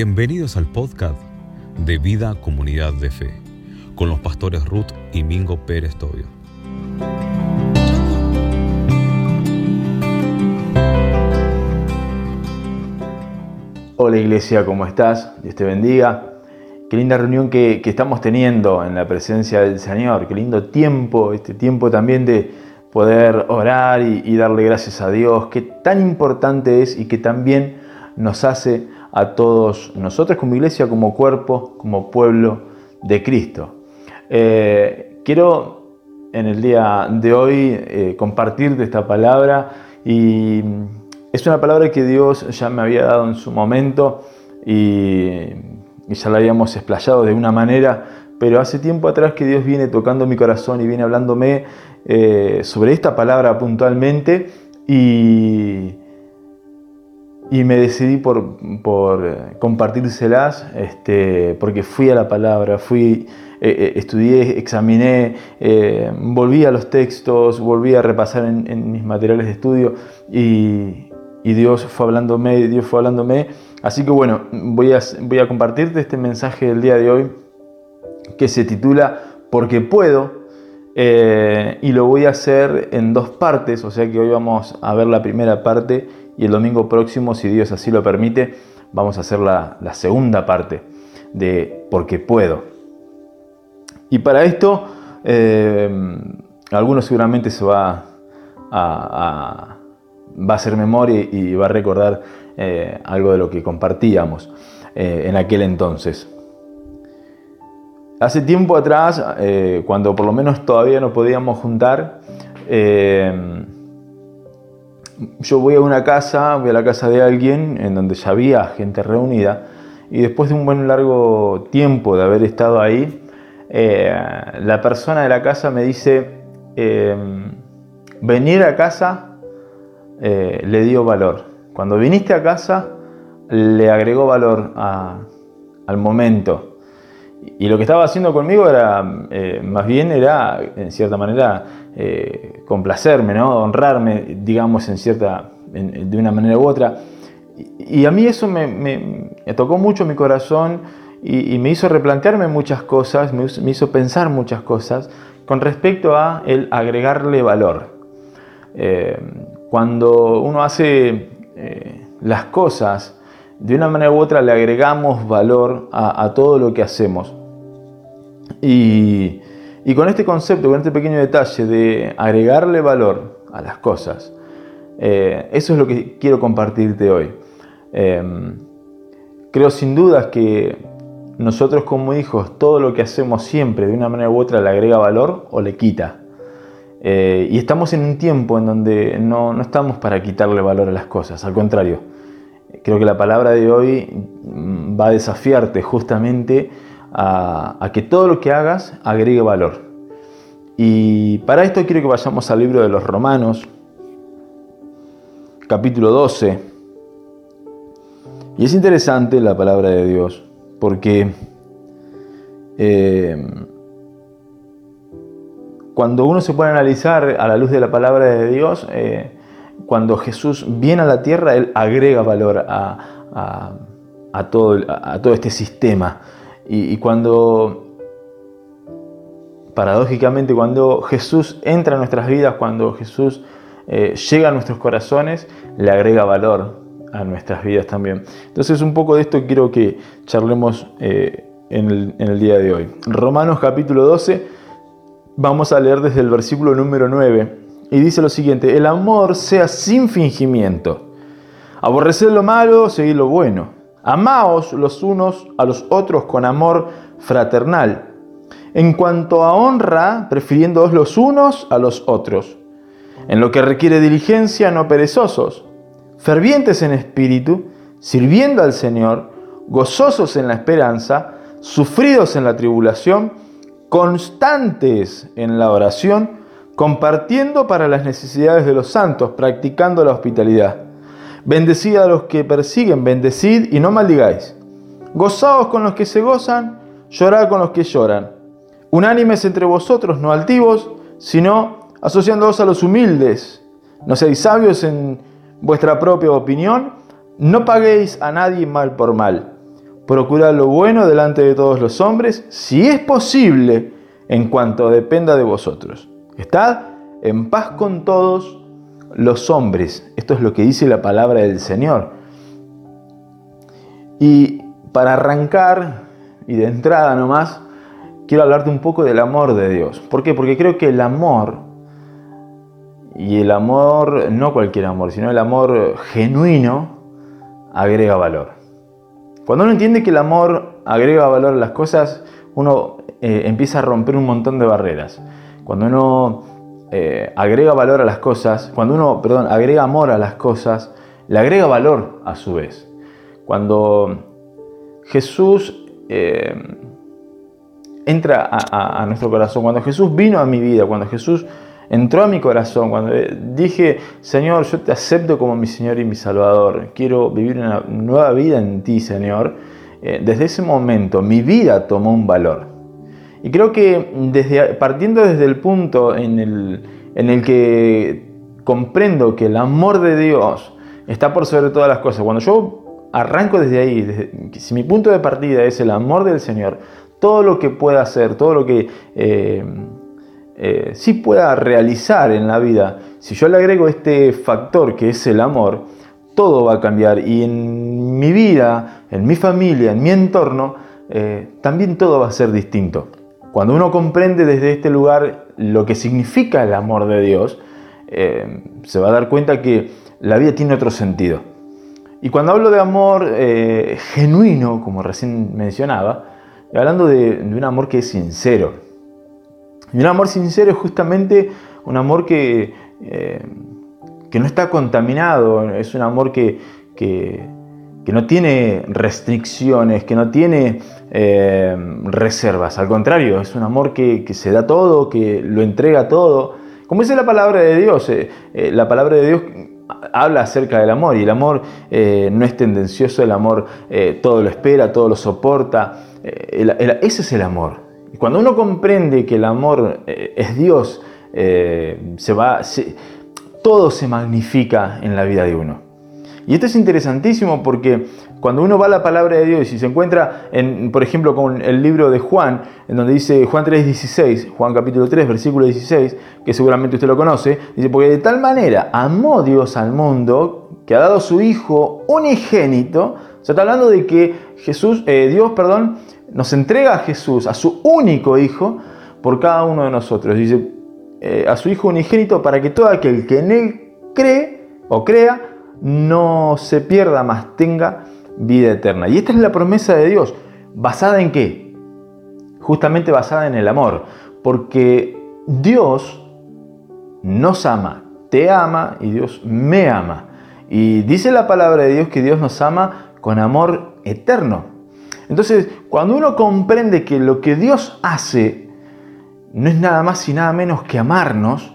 Bienvenidos al podcast de Vida Comunidad de Fe con los pastores Ruth y Mingo Pérez Tobio. Hola iglesia, ¿cómo estás? Dios te bendiga. Qué linda reunión que, estamos teniendo en la presencia del Señor. Qué lindo tiempo, este tiempo también de poder orar y, y darle gracias a Dios. Qué tan importante es y que también nos hace a todos nosotros como iglesia, como cuerpo, como pueblo de Cristo. Eh, quiero en el día de hoy eh, compartirte esta palabra y es una palabra que Dios ya me había dado en su momento y, ya la habíamos explayado de una manera, pero hace tiempo atrás que Dios viene tocando mi corazón y viene hablándome eh, sobre esta palabra puntualmente y, y me decidí por, por eh, compartírselas, este, porque fui a la palabra, fui, eh, eh, estudié, examiné, volví a los textos, volví a repasar en, mis materiales de estudio y, Dios fue hablándome, Dios fue hablándome. Así que bueno, voy a, voy a compartirte este mensaje del día de hoy que se titula Porque puedo. y lo voy a hacer en dos partes, o sea que hoy vamos a ver la primera parte y el domingo próximo, si Dios así lo permite, vamos a hacer la, segunda parte de Porque puedo. Y para esto, eh, algunos seguramente se va a, va a hacer memoria y va a recordar eh, algo de lo que compartíamos eh, en aquel entonces. Hace tiempo atrás, cuando por lo menos todavía no podíamos juntar, yo voy a una casa, voy a la casa de alguien en donde ya había gente reunida y después de un buen largo tiempo de haber estado ahí, eh, la persona de la casa me dice, em, venir a casa eh, le dio valor. Cuando viniste a casa le agregó valor al momento. Y lo que estaba haciendo conmigo era, eh, más bien era, en cierta manera, eh, complacerme, ¿no? honrarme, digamos, en cierta, de una manera u otra. Y, a mí eso me, tocó mucho mi corazón y, me hizo replantearme muchas cosas, me, hizo pensar muchas cosas con respecto a el agregarle valor. Eh, cuando uno hace las cosas, de una manera u otra le agregamos valor a, todo lo que hacemos. Y, con este concepto, con este pequeño detalle de agregarle valor a las cosas, eh, eso es lo que quiero compartirte hoy. Em, creo sin dudas que nosotros como hijos, todo lo que hacemos siempre de una manera u otra le agrega valor o le quita. Eh, y estamos en un tiempo en donde no, no estamos para quitarle valor a las cosas, al contrario Creo que la palabra de hoy mm, va a desafiarte justamente a, que todo lo que hagas agregue valor. Y para esto quiero que vayamos al libro de los Romanos, capítulo 12. Y es interesante la palabra de Dios, porque eh, cuando uno se puede analizar a la luz de la palabra de Dios, eh, cuando Jesús viene a la tierra, Él agrega valor a, todo, este sistema. Y, cuando, paradójicamente, cuando Jesús entra en nuestras vidas, cuando Jesús eh, llega a nuestros corazones, le agrega valor a nuestras vidas también. Entonces un poco de esto quiero que charlemos eh, en, el, en el día de hoy. Romanos capítulo 12, vamos a leer desde el versículo número 9 y dice lo siguiente, el amor sea sin fingimiento. Aborreced lo malo, seguid lo bueno. Amaos los unos a los otros con amor fraternal. En cuanto a honra, prefiriéndoos los unos a los otros. En lo que requiere diligencia, no perezosos. Fervientes en espíritu, sirviendo al Señor, gozosos en la esperanza, sufridos en la tribulación, constantes en la oración, compartiendo para las necesidades de los santos, practicando la hospitalidad. Bendecid a los que persiguen, bendecid y no maldigáis. Gozaos con los que se gozan, llorad con los que lloran. Unánimes entre vosotros, no altivos, sino asociándoos a los humildes. No seáis sabios en vuestra propia opinión, no paguéis a nadie mal por mal. procurad lo bueno delante de todos los hombres, si es posible, en cuanto dependa de vosotros. Estad en paz con todos los hombres. Esto es lo que dice la palabra del Señor. Y para arrancar, y de entrada nomás, quiero hablarte un poco del amor de Dios. ¿Por qué? Porque creo que el amor, y el amor, no cualquier amor, sino el amor genuino, agrega valor. Cuando uno entiende que el amor agrega valor a las cosas, uno eh, empieza a romper un montón de barreras. Cuando uno eh, agrega valor a las cosas, cuando uno, perdón, agrega amor a las cosas, le agrega valor a su vez. Cuando Jesús eh, entra a, nuestro corazón, cuando Jesús vino a mi vida, cuando Jesús entró a mi corazón, cuando dije, Señor, yo te acepto como mi Señor y mi Salvador, quiero vivir una nueva vida en ti, Señor, eh, desde ese momento mi vida tomó un valor. Y creo que partiendo desde el punto en el, en el que comprendo que el amor de Dios está por sobre todas las cosas, cuando yo arranco desde ahí, si mi punto de partida es el amor del Señor, todo lo que pueda hacer, todo lo que eh, eh, sí pueda realizar en la vida, si yo le agrego este factor que es el amor, todo va a cambiar y en mi vida, en mi familia, en mi entorno, eh, también todo va a ser distinto. Cuando uno comprende desde este lugar lo que significa el amor de Dios, se va a dar cuenta que la vida tiene otro sentido. Y cuando hablo de amor eh, genuino, como recién mencionaba, hablando de, un amor que es sincero. Y un amor sincero es justamente un amor que, eh, que no está contaminado, es un amor que, que, no tiene restricciones, que no tiene eh, reservas. Al contrario, es un amor que, se da todo, que lo entrega todo. Como dice la palabra de Dios, la palabra de Dios habla acerca del amor y el amor eh, no es tendencioso, el amor eh, todo lo espera, todo lo soporta. Eh, ese es el amor. Cuando uno comprende que el amor es Dios, se va, todo se magnifica en la vida de uno. Y esto es interesantísimo porque cuando uno va a la palabra de Dios y se encuentra, en, por ejemplo, con el libro de Juan, en donde dice Juan 3.16, Juan capítulo 3, versículo 16, que seguramente usted lo conoce, dice, porque de tal manera amó Dios al mundo que ha dado su Hijo unigénito, se está hablando de que Jesús, eh, Dios, perdón, nos entrega a Jesús, a su único Hijo, por cada uno de nosotros. Dice, eh, a su Hijo unigénito para que todo aquel que en Él cree o crea, no se pierda, más tenga vida eterna. Y esta es la promesa de Dios. ¿Basada en qué? Justamente basada en el amor. Porque Dios nos ama, te ama y Dios me ama. Y dice la palabra de Dios que Dios nos ama con amor eterno. Entonces, cuando uno comprende que lo que Dios hace no es nada más y nada menos que amarnos,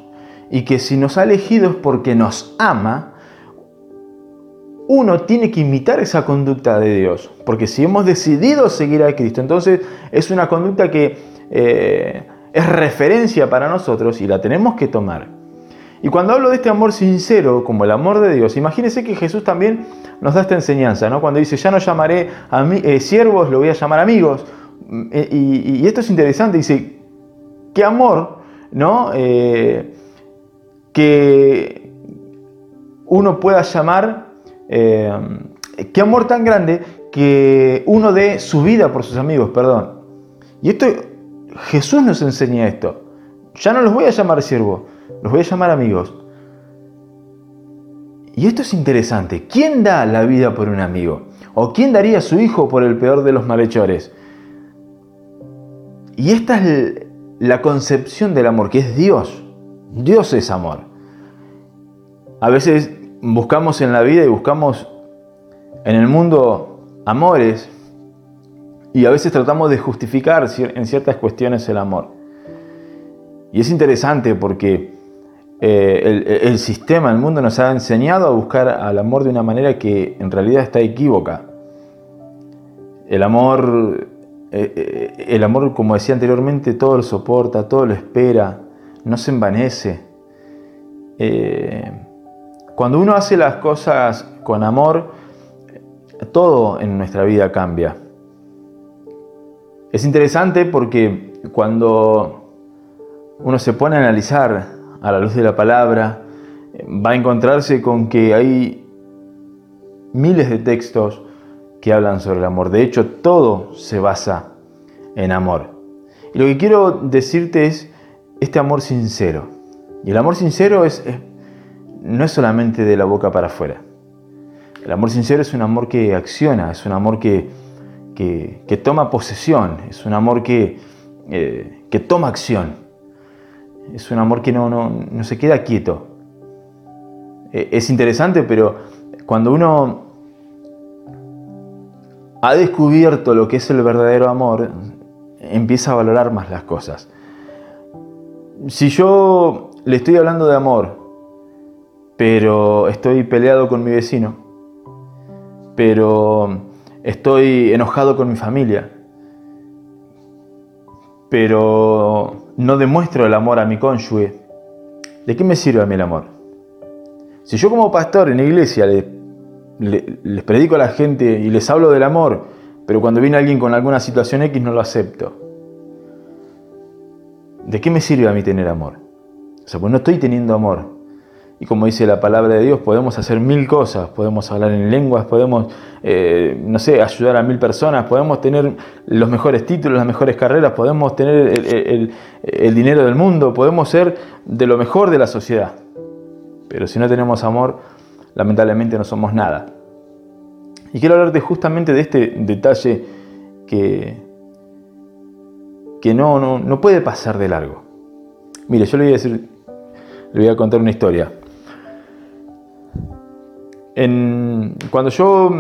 y que si nos ha elegido es porque nos ama, uno tiene que imitar esa conducta de Dios. Porque si hemos decidido seguir a Cristo, entonces es una conducta que eh, es referencia para nosotros y la tenemos que tomar. Y cuando hablo de este amor sincero, como el amor de Dios, imagínense que Jesús también nos da esta enseñanza, ¿no? Cuando dice, ya no llamaré a eh, siervos, lo voy a llamar amigos. Eh, y, esto es interesante, dice, qué amor, ¿no? que uno pueda llamar eh, qué amor tan grande que uno dé su vida por sus amigos, perdón. Y esto, Jesús nos enseña esto. Ya no los voy a llamar siervos, los voy a llamar amigos. Y esto es interesante. ¿Quién da la vida por un amigo? ¿O quién daría su hijo por el peor de los malhechores? Y esta es la concepción del amor, que es Dios. Dios es amor. A veces buscamos en la vida y buscamos en el mundo amores y a veces tratamos de justificar en ciertas cuestiones el amor. Y es interesante porque eh, el, sistema, el mundo nos ha enseñado a buscar al amor de una manera que en realidad está equívoca. El amor, eh, eh, el amor, como decía anteriormente, todo lo soporta, todo lo espera, no se envanece. Cuando uno hace las cosas con amor, todo en nuestra vida cambia. Es interesante porque cuando uno se pone a analizar a la luz de la palabra, va a encontrarse con que hay miles de textos que hablan sobre el amor. De hecho, todo se basa en amor. Y lo que quiero decirte es este amor sincero. Y el amor sincero es, no es solamente de la boca para afuera. El amor sincero es un amor que acciona, es un amor que, que, toma posesión, es un amor que, eh, que, toma acción, es un amor que no, no, no se queda quieto. E, es interesante, pero cuando uno ha descubierto lo que es el verdadero amor, empieza a valorar más las cosas. Si yo le estoy hablando de amor, pero estoy peleado con mi vecino, pero estoy enojado con mi familia, pero no demuestro el amor a mi cónyuge, ¿de qué me sirve a mí el amor? Si yo como pastor en la iglesia les predico a la gente y les hablo del amor, pero cuando viene alguien con alguna situación X no lo acepto, ¿de qué me sirve a mí tener amor? O sea, pues no estoy teniendo amor. Y como dice la palabra de Dios, podemos hacer mil cosas, podemos hablar en lenguas, podemos, eh, no sé, ayudar a mil personas, podemos tener los mejores títulos, las mejores carreras, podemos tener el, dinero del mundo, podemos ser de lo mejor de la sociedad. Pero si no tenemos amor, lamentablemente no somos nada. Y quiero hablarte justamente de este detalle que, que no, no, no puede pasar de largo. Mire, yo le voy a decir, le voy a contar una historia. Cuando yo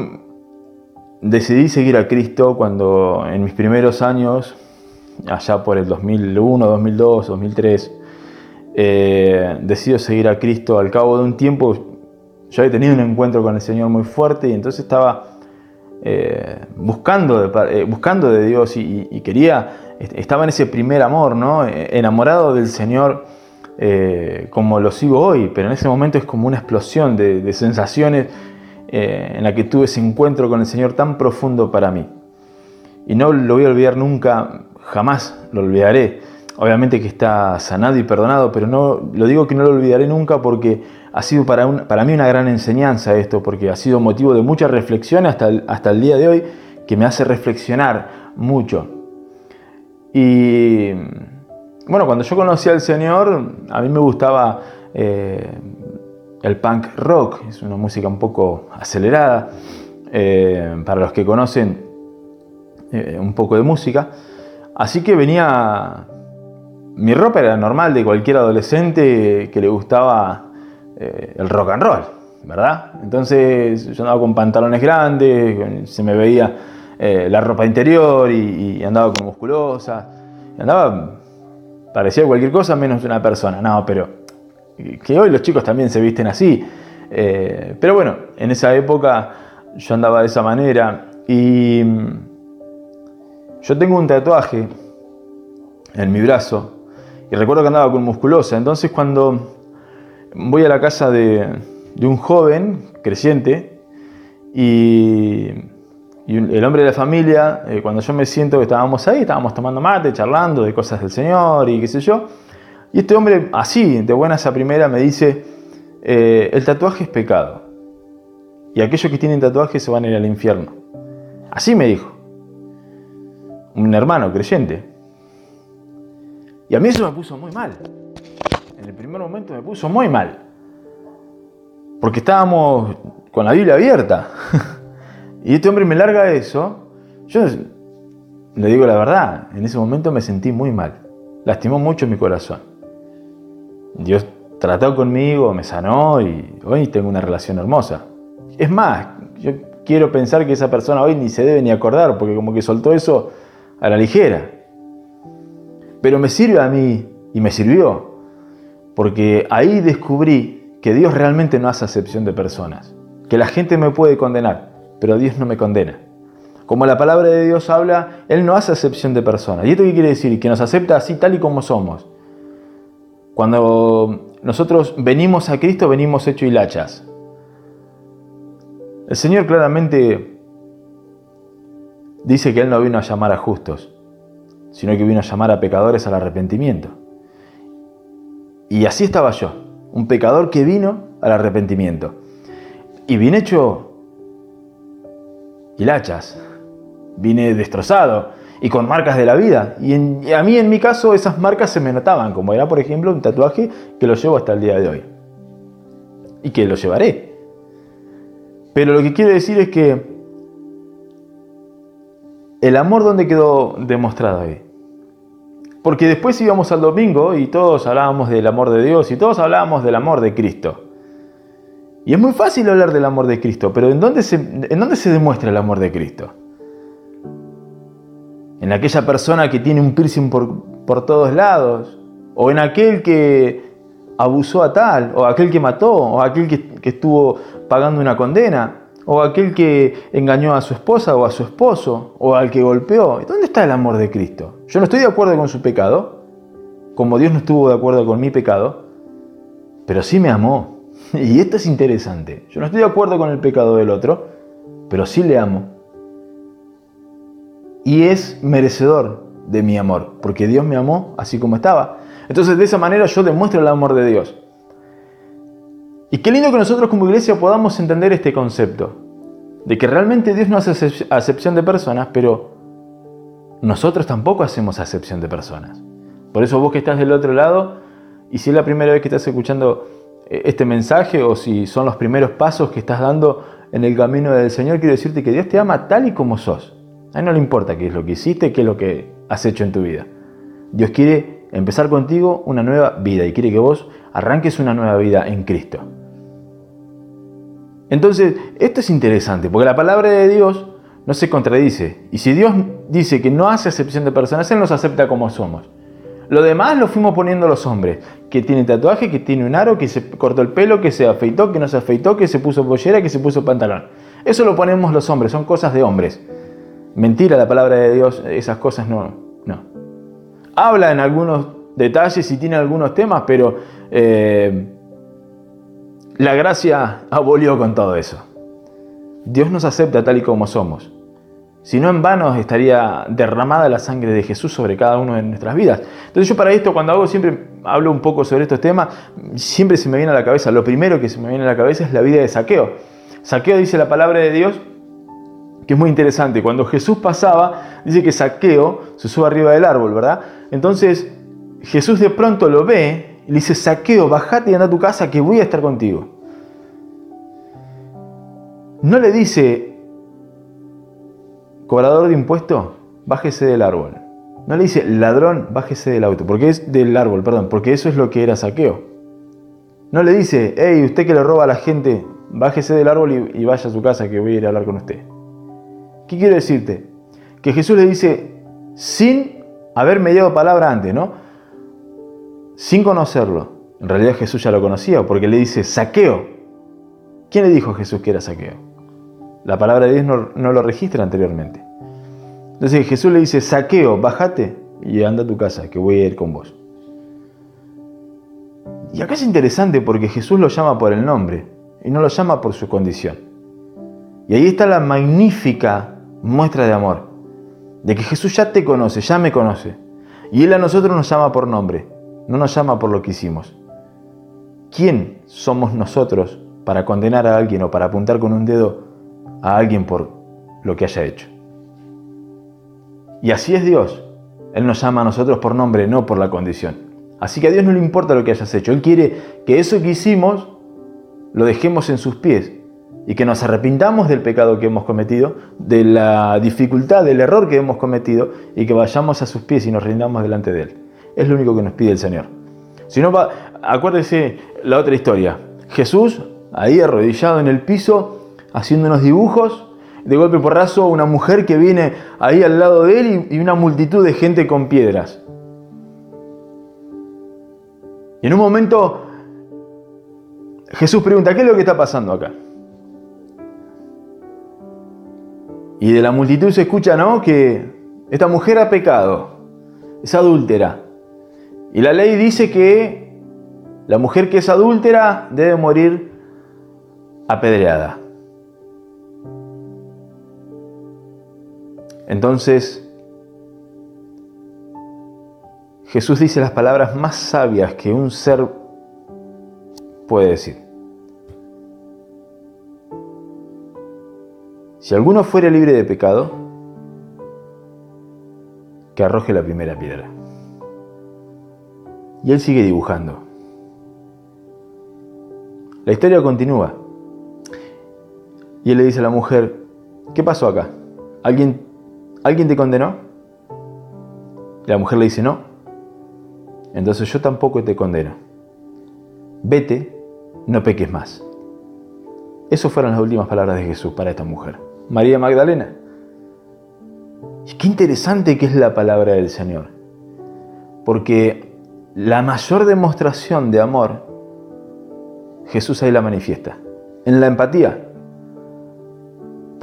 decidí seguir a Cristo, cuando en mis primeros años, allá por el 2001, 2002, 2003, eh, decido seguir a Cristo, al cabo de un tiempo yo había tenido un encuentro con el Señor muy fuerte y entonces estaba eh, buscando, de, eh, buscando de Dios y, quería, estaba en ese primer amor, ¿no? enamorado del Señor eh, como lo sigo hoy, pero en ese momento es como una explosión de, sensaciones eh, en la que tuve ese encuentro con el Señor tan profundo para mí. Y no lo voy a olvidar nunca, jamás lo olvidaré. Obviamente que está sanado y perdonado, pero no, lo digo que no lo olvidaré nunca porque ha sido para, mí una gran enseñanza esto, porque ha sido motivo de mucha reflexión hasta hasta el día de hoy, que me hace reflexionar mucho. Y bueno, cuando yo conocí al Señor, a mí me gustaba eh, el punk rock, es una música un poco acelerada, eh, para los que conocen eh, un poco de música. Así que venía, mi ropa era normal de cualquier adolescente que le gustaba el rock and roll, ¿verdad? Entonces yo andaba con pantalones grandes, se me veía la ropa interior y, andaba con musculosa, andaba parecía cualquier cosa menos una persona. No, pero que hoy los chicos también se visten así. Eh, pero bueno, en esa época yo andaba de esa manera y mm, yo tengo un tatuaje en mi brazo y recuerdo que andaba con musculosa. Entonces cuando voy a la casa de, de un joven creciente y y el hombre de la familia, eh, cuando yo me siento que estábamos ahí, estábamos tomando mate, charlando de cosas del Señor y qué sé yo. Y este hombre, así, de buenas a primera, me dice, eh, el tatuaje es pecado. Y aquellos que tienen tatuaje se van a ir al infierno. Así me dijo. Un hermano creyente. Y a mí eso me puso muy mal. En el primer momento me puso muy mal. Porque estábamos con la Biblia abierta. Y este hombre me larga eso. Yo le digo la verdad, en ese momento me sentí muy mal. Lastimó mucho mi corazón. Dios trató conmigo, me sanó y hoy tengo una relación hermosa. Es más, yo quiero pensar que esa persona hoy ni se debe ni acordar porque como que soltó eso a la ligera. Pero me sirve a mí y me sirvió porque ahí descubrí que Dios realmente no hace acepción de personas, que la gente me puede condenar, pero Dios no me condena. Como la palabra de Dios habla, Él no hace acepción de personas. ¿Y esto qué quiere decir? Que nos acepta así tal y como somos. Cuando nosotros venimos a Cristo, venimos hecho hilachas. El Señor claramente dice que Él no vino a llamar a justos, sino que vino a llamar a pecadores al arrepentimiento. Y así estaba yo, un pecador que vino al arrepentimiento. Y vine hecho hilachas, vine destrozado y con marcas de la vida. Y, y, a mí en mi caso esas marcas se me notaban, como era por ejemplo un tatuaje que lo llevo hasta el día de hoy. Y que lo llevaré. Pero lo que quiero decir es que el amor dónde quedó demostrado ahí. Porque después íbamos al domingo y todos hablábamos del amor de Dios y todos hablábamos del amor de Cristo. Y es muy fácil hablar del amor de Cristo, pero ¿en dónde se, demuestra el amor de Cristo? En aquella persona que tiene un piercing por, por todos lados, o en aquel que abusó a tal, o aquel que mató, o aquel que, que estuvo pagando una condena, o aquel que engañó a su esposa o a su esposo, o al que golpeó. ¿Dónde está el amor de Cristo? Yo no estoy de acuerdo con su pecado, como Dios no estuvo de acuerdo con mi pecado, pero sí me amó. Y esto es interesante. Yo no estoy de acuerdo con el pecado del otro, pero sí le amo. Y es merecedor de mi amor, porque Dios me amó así como estaba. Entonces de esa manera yo demuestro el amor de Dios. Y qué lindo que nosotros como iglesia podamos entender este concepto, de que realmente Dios no hace acepción de personas, pero nosotros tampoco hacemos acepción de personas. Por eso vos que estás del otro lado, y si es la primera vez que estás escuchando este mensaje o si son los primeros pasos que estás dando en el camino del Señor, quiero decirte que Dios te ama tal y como sos. A Él no le importa qué es lo que hiciste, qué es lo que has hecho en tu vida. Dios quiere empezar contigo una nueva vida y quiere que vos arranques una nueva vida en Cristo. Entonces, esto es interesante, porque la palabra de Dios no se contradice. Y si Dios dice que no hace acepción de personas, Él nos acepta como somos. Lo demás lo fuimos poniendo los hombres, que tiene tatuaje, que tiene un aro, que se cortó el pelo, que se afeitó, que no se afeitó, que se puso pollera, que se puso pantalón. Eso lo ponemos los hombres, son cosas de hombres. Mentira la palabra de Dios, esas cosas no. no. Habla en algunos detalles y tiene algunos temas, pero eh, la gracia abolió con todo eso. Dios nos acepta tal y como somos. Si no, en vano estaría derramada la sangre de Jesús sobre cada uno de nuestras vidas. Entonces yo para esto, cuando hago siempre, hablo un poco sobre estos temas, siempre se me viene a la cabeza, lo primero que se me viene a la cabeza es la vida de Saqueo. Saqueo dice la palabra de Dios, que es muy interesante. Cuando Jesús pasaba, dice que Saqueo se sube arriba del árbol, ¿verdad? Entonces Jesús de pronto lo ve y le dice, saqueo, bajate y anda a tu casa que voy a estar contigo. No le dice, cobrador de impuestos, bájese del árbol. No le dice, ladrón, bájese del auto, porque es del árbol, perdón, porque eso es lo que era saqueo. No le dice, hey, usted que le roba a la gente, bájese del árbol y, y vaya a su casa que voy a ir a hablar con usted. ¿Qué quiero decirte? Que Jesús le dice, sin haber mediado palabra antes, ¿no? sin conocerlo. En realidad Jesús ya lo conocía porque le dice saqueo. ¿Quién le dijo a Jesús que era saqueo? La palabra de Dios no, lo registra anteriormente. Entonces Jesús le dice, saqueo, bájate y anda a tu casa, que voy a ir con vos. Y acá es interesante porque Jesús lo llama por el nombre y no lo llama por su condición. Y ahí está la magnífica muestra de amor, de que Jesús ya te conoce, ya me conoce. Y Él a nosotros nos llama por nombre no nos llama por lo que hicimos. ¿Quién somos nosotros para condenar a alguien o para apuntar con un dedo a alguien por lo que haya hecho? Y así es Dios. Él nos llama a nosotros por nombre, no por la condición. Así que a Dios no le importa lo que hayas hecho. Él quiere que eso que hicimos lo dejemos en sus pies y que nos arrepintamos del pecado que hemos cometido, de la dificultad, del error que hemos cometido y que vayamos a sus pies y nos rindamos delante de Él. Es lo único que nos pide el Señor. Si no, acuérdese la otra historia. Jesús, ahí arrodillado en el piso, haciendo unos dibujos, de golpe porrazo una mujer que viene ahí al lado de él y una multitud de gente con piedras. Y en un momento Jesús pregunta, ¿qué es lo que está pasando acá? Y de la multitud se escucha, ¿no? Que esta mujer ha pecado, es adúltera. Y la ley dice que la mujer que es adúltera debe morir apedreada. Entonces, Jesús dice las palabras más sabias que un ser puede decir. Si alguno fuera libre de pecado, que arroje la primera piedra. Y él sigue dibujando. La historia continúa. Y él le dice a la mujer, ¿qué pasó acá? ¿Alguien, ¿alguien te condenó? la mujer le dice, no. Entonces yo tampoco te condeno. Vete, no peques más. Esas fueron las últimas palabras de Jesús para esta mujer. María Magdalena. Y qué interesante que es la palabra del Señor. Porque la mayor demostración de amor, Jesús ahí la manifiesta. En la empatía.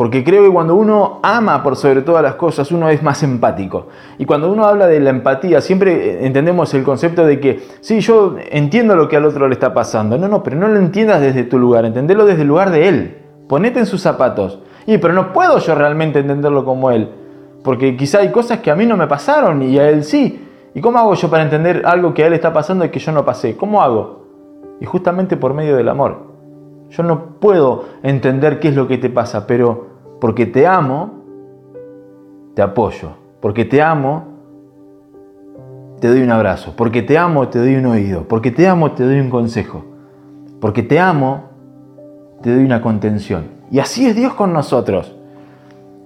Porque creo que cuando uno ama por sobre todas las cosas, uno es más empático. Y cuando uno habla de la empatía, siempre entendemos el concepto de que, sí, yo entiendo lo que al otro le está pasando. No, no, pero no lo entiendas desde tu lugar, entendelo desde el lugar de él. Ponete en sus zapatos. Y, pero no puedo yo realmente entenderlo como él. Porque quizá hay cosas que a mí no me pasaron y a él sí. ¿Y cómo hago yo para entender algo que a él está pasando y que yo no pasé? ¿Cómo hago? Y justamente por medio del amor. Yo no puedo entender qué es lo que te pasa, pero porque te amo, te apoyo. Porque te amo, te doy un abrazo. Porque te amo, te doy un oído. Porque te amo, te doy un consejo. Porque te amo, te doy una contención. Y así es Dios con nosotros.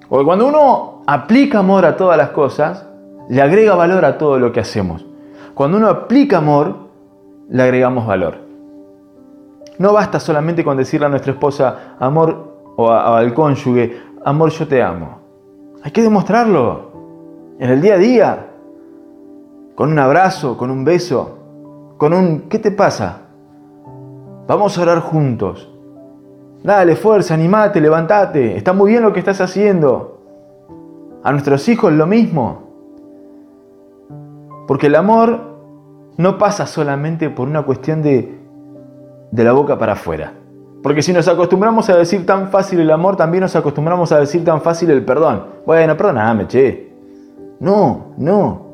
Porque cuando uno aplica amor a todas las cosas, le agrega valor a todo lo que hacemos. Cuando uno aplica amor, le agregamos valor. No basta solamente con decirle a nuestra esposa, amor, o, al cónyuge, amor, yo te amo. Hay que demostrarlo en el día a día, con un abrazo, con un beso, con un ¿qué te pasa? Vamos a orar juntos. Dale, fuerza, animate, levantate. Está muy bien lo que estás haciendo. A nuestros hijos lo mismo. Porque el amor no pasa solamente por una cuestión de, de la boca para afuera. Porque si nos acostumbramos a decir tan fácil el amor, también nos acostumbramos a decir tan fácil el perdón. Bueno, perdóname, che. No, no.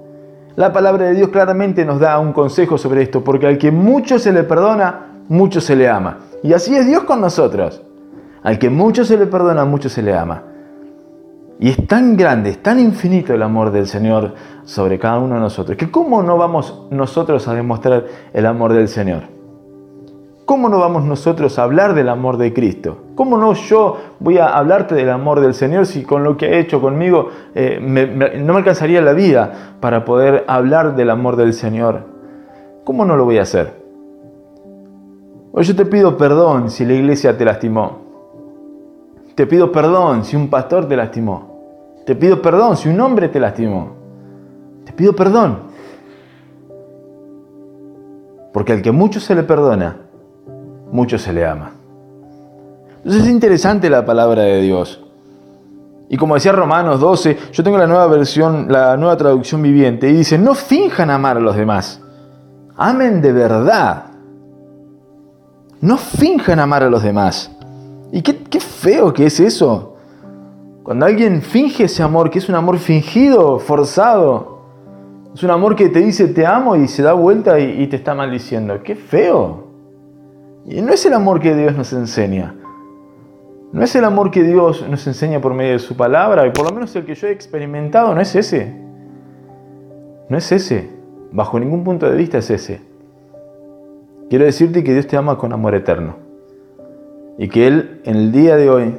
La palabra de Dios claramente nos da un consejo sobre esto, porque al que mucho se le perdona, mucho se le ama. Y así es Dios con nosotros. Al que mucho se le perdona, mucho se le ama. Y es tan grande, es tan infinito el amor del Señor sobre cada uno de nosotros, que ¿cómo no vamos nosotros a demostrar el amor del Señor? ¿Cómo no vamos nosotros a hablar del amor de Cristo? ¿Cómo no yo voy a hablarte del amor del Señor si con lo que ha hecho conmigo eh, no me alcanzaría la vida para poder hablar del amor del Señor? ¿Cómo no lo voy a hacer? Hoy yo te pido perdón si la iglesia te lastimó. Te pido perdón si un pastor te lastimó. Te pido perdón si un hombre te lastimó. Te pido perdón. Porque al que mucho se le perdona, mucho se le ama. Entonces es interesante la palabra de Dios. Y como decía Romanos 12, yo tengo la nueva versión, la nueva traducción viviente, y dice, no finjan amar a los demás. Amen de verdad. No finjan amar a los demás. Y qué, feo que es eso. Cuando alguien finge ese amor, que es un amor fingido, forzado, es un amor que te dice te amo y se da vuelta y, te está maldiciendo. ¡Qué feo! Y no es el amor que Dios nos enseña. No es el amor que Dios nos enseña por medio de su palabra, y por lo menos el que yo he experimentado no es ese. No es ese. Bajo ningún punto de vista es ese. Quiero decirte que Dios te ama con amor eterno. Y que Él en el día de hoy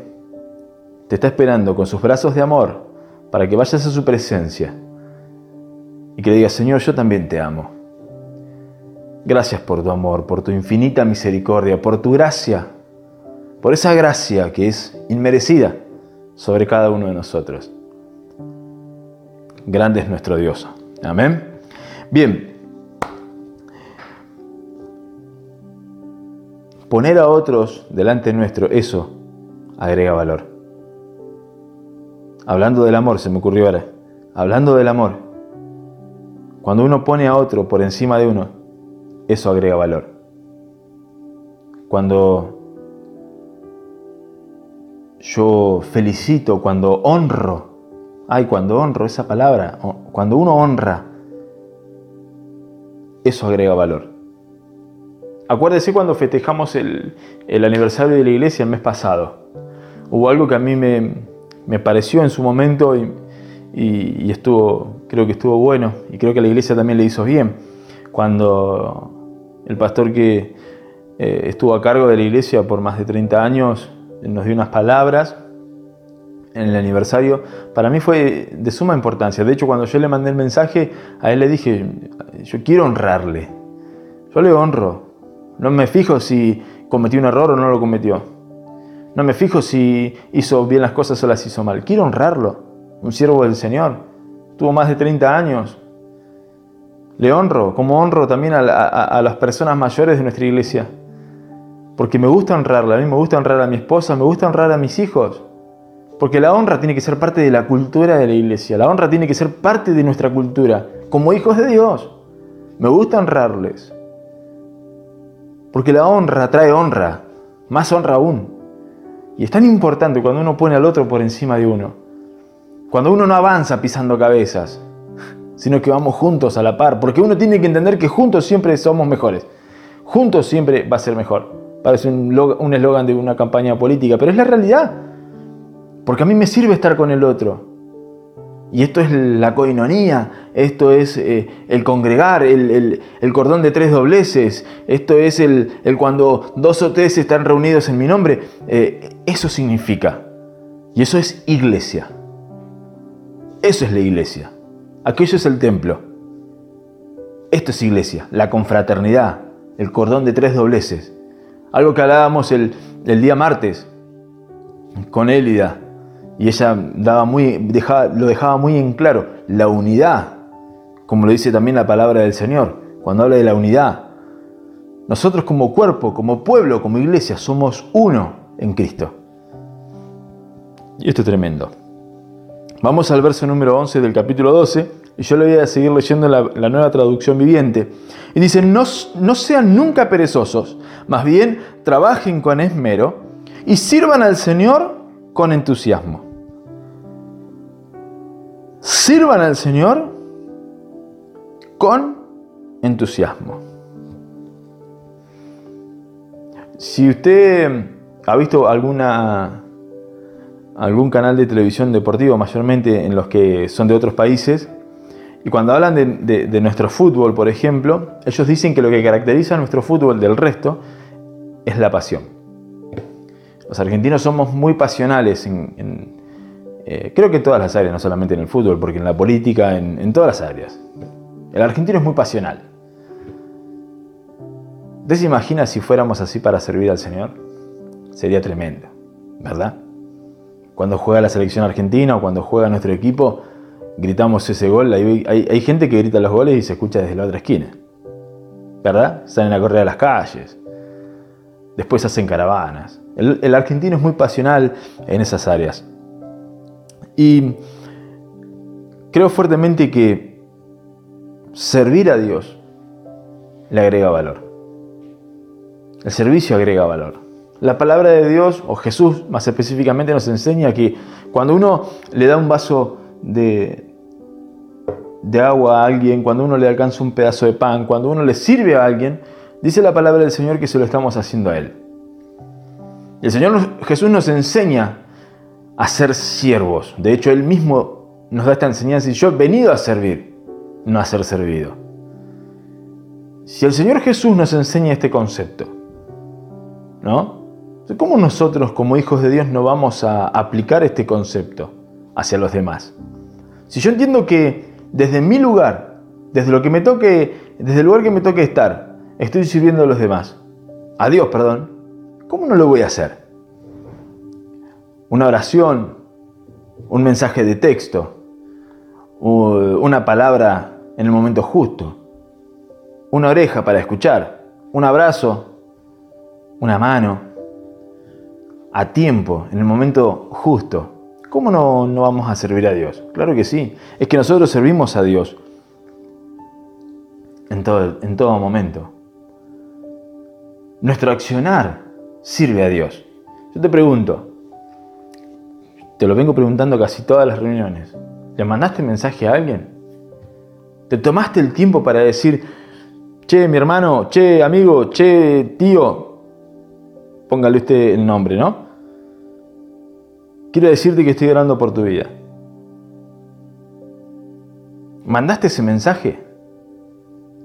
te está esperando con sus brazos de amor para que vayas a su presencia y que le digas, Señor, yo también te amo. Gracias por tu amor, por tu infinita misericordia, por tu gracia, por esa gracia que es inmerecida sobre cada uno de nosotros. Grande es nuestro Dios. Amén. Bien. Poner a otros delante nuestro, eso agrega valor. Hablando del amor, se me ocurrió ahora. Hablando del amor. Cuando uno pone a otro por encima de uno, eso agrega valor. Cuando yo felicito, cuando honro, ay, cuando honro esa palabra, cuando uno honra, eso agrega valor. Acuérdese cuando festejamos el, aniversario de la iglesia el mes pasado. Hubo algo que a mí me, pareció en su momento y, estuvo, creo que estuvo bueno y creo que la iglesia también le hizo bien. Cuando el pastor que eh, estuvo a cargo de la iglesia por más de 30 años nos dio unas palabras en el aniversario, para mí fue de suma importancia. De hecho, cuando yo le mandé el mensaje, a él le dije, yo quiero honrarle. Yo le honro. No me fijo si cometió un error o no lo cometió. No me fijo si hizo bien las cosas o las hizo mal. Quiero honrarlo. Un siervo del Señor. Tuvo más de 30 años. Le honro, como honro también a, las personas mayores de nuestra iglesia. Porque me gusta honrarla. A mí me gusta honrar a mi esposa, me gusta honrar a mis hijos. Porque la honra tiene que ser parte de la cultura de la iglesia, la honra tiene que ser parte de nuestra cultura, como hijos de Dios. Me gusta honrarles. Porque la honra trae honra, más honra aún. Y es tan importante cuando uno pone al otro por encima de uno. Cuando uno no avanza pisando cabezas, sino que vamos juntos a la par. Porque uno tiene que entender que juntos siempre somos mejores. Juntos siempre va a ser mejor. Parece un eslogan de una campaña política, pero es la realidad. Porque a mí me sirve estar con el otro. Y esto es la coinonía, esto es eh, el congregar, el, cordón de tres dobleces, esto es el, cuando dos o tres están reunidos en mi nombre. Eh, eso significa. Y eso es iglesia. Eso es la iglesia. Aquello es el templo. Esto es iglesia, la confraternidad, el cordón de tres dobleces. Algo que hablábamos el, el día martes con Élida y ella daba muy, lo dejaba muy en claro, la unidad, como lo dice también la palabra del Señor, cuando habla de la unidad. Nosotros como cuerpo, como pueblo, como iglesia, somos uno en Cristo. Y esto es tremendo. Vamos al verso número 11 del capítulo 12, y yo le voy a seguir leyendo la, nueva traducción viviente. Y dice, no, no sean nunca perezosos, más bien trabajen con esmero y sirvan al Señor con entusiasmo sirvan al Señor con entusiasmo. Si usted ha visto alguna, algún canal de televisión deportivo, mayormente en los que son de otros países, y cuando hablan de, nuestro fútbol, por ejemplo, ellos dicen que lo que caracteriza a nuestro fútbol del resto es la pasión. Los argentinos somos muy pasionales en, eh, creo que en todas las áreas, no solamente en el fútbol, porque en la política, en, todas las áreas. El argentino es muy pasional. ¿Usted se imagina si fuéramos así para servir al Señor? Sería tremendo, ¿verdad? Cuando juega la selección argentina o cuando juega nuestro equipo, gritamos ese gol. Hay, gente que grita los goles y se escucha desde la otra esquina. ¿Verdad? Salen a correr a las calles. Después hacen caravanas. el argentino es muy pasional en esas áreas. Y creo fuertemente que servir a Dios le agrega valor. El servicio agrega valor. La palabra de Dios, o Jesús más específicamente, nos enseña que cuando uno le da un vaso de, de agua a alguien, cuando uno le alcanza un pedazo de pan, cuando uno le sirve a alguien, dice la palabra del Señor que se lo estamos haciendo a Él. El Señor Jesús nos enseña a ser siervos. De hecho, Él mismo nos da esta enseñanza y yo he venido a servir, no a ser servido. Si el Señor Jesús nos enseña este concepto, ¿no? ¿Cómo nosotros como hijos de Dios no vamos a aplicar este concepto hacia los demás? Si yo entiendo que desde mi lugar, desde lo que me toque, desde el lugar que me toque estar, estoy sirviendo a los demás, a Dios, perdón, ¿cómo no lo voy a hacer? una oración, un mensaje de texto, una palabra en el momento justo, una oreja para escuchar, un abrazo, una mano, a tiempo, en el momento justo. ¿Cómo no, no vamos a servir a Dios? Claro que sí. Es que nosotros servimos a Dios en todo, en todo momento. Nuestro accionar sirve a Dios. Yo te pregunto, te lo vengo preguntando casi todas las reuniones. ¿Le mandaste mensaje a alguien? ¿Te tomaste el tiempo para decir, che, mi hermano, che, amigo, che, tío, póngale usted el nombre, ¿no? Quiero decirte que estoy orando por tu vida. ¿Mandaste ese mensaje?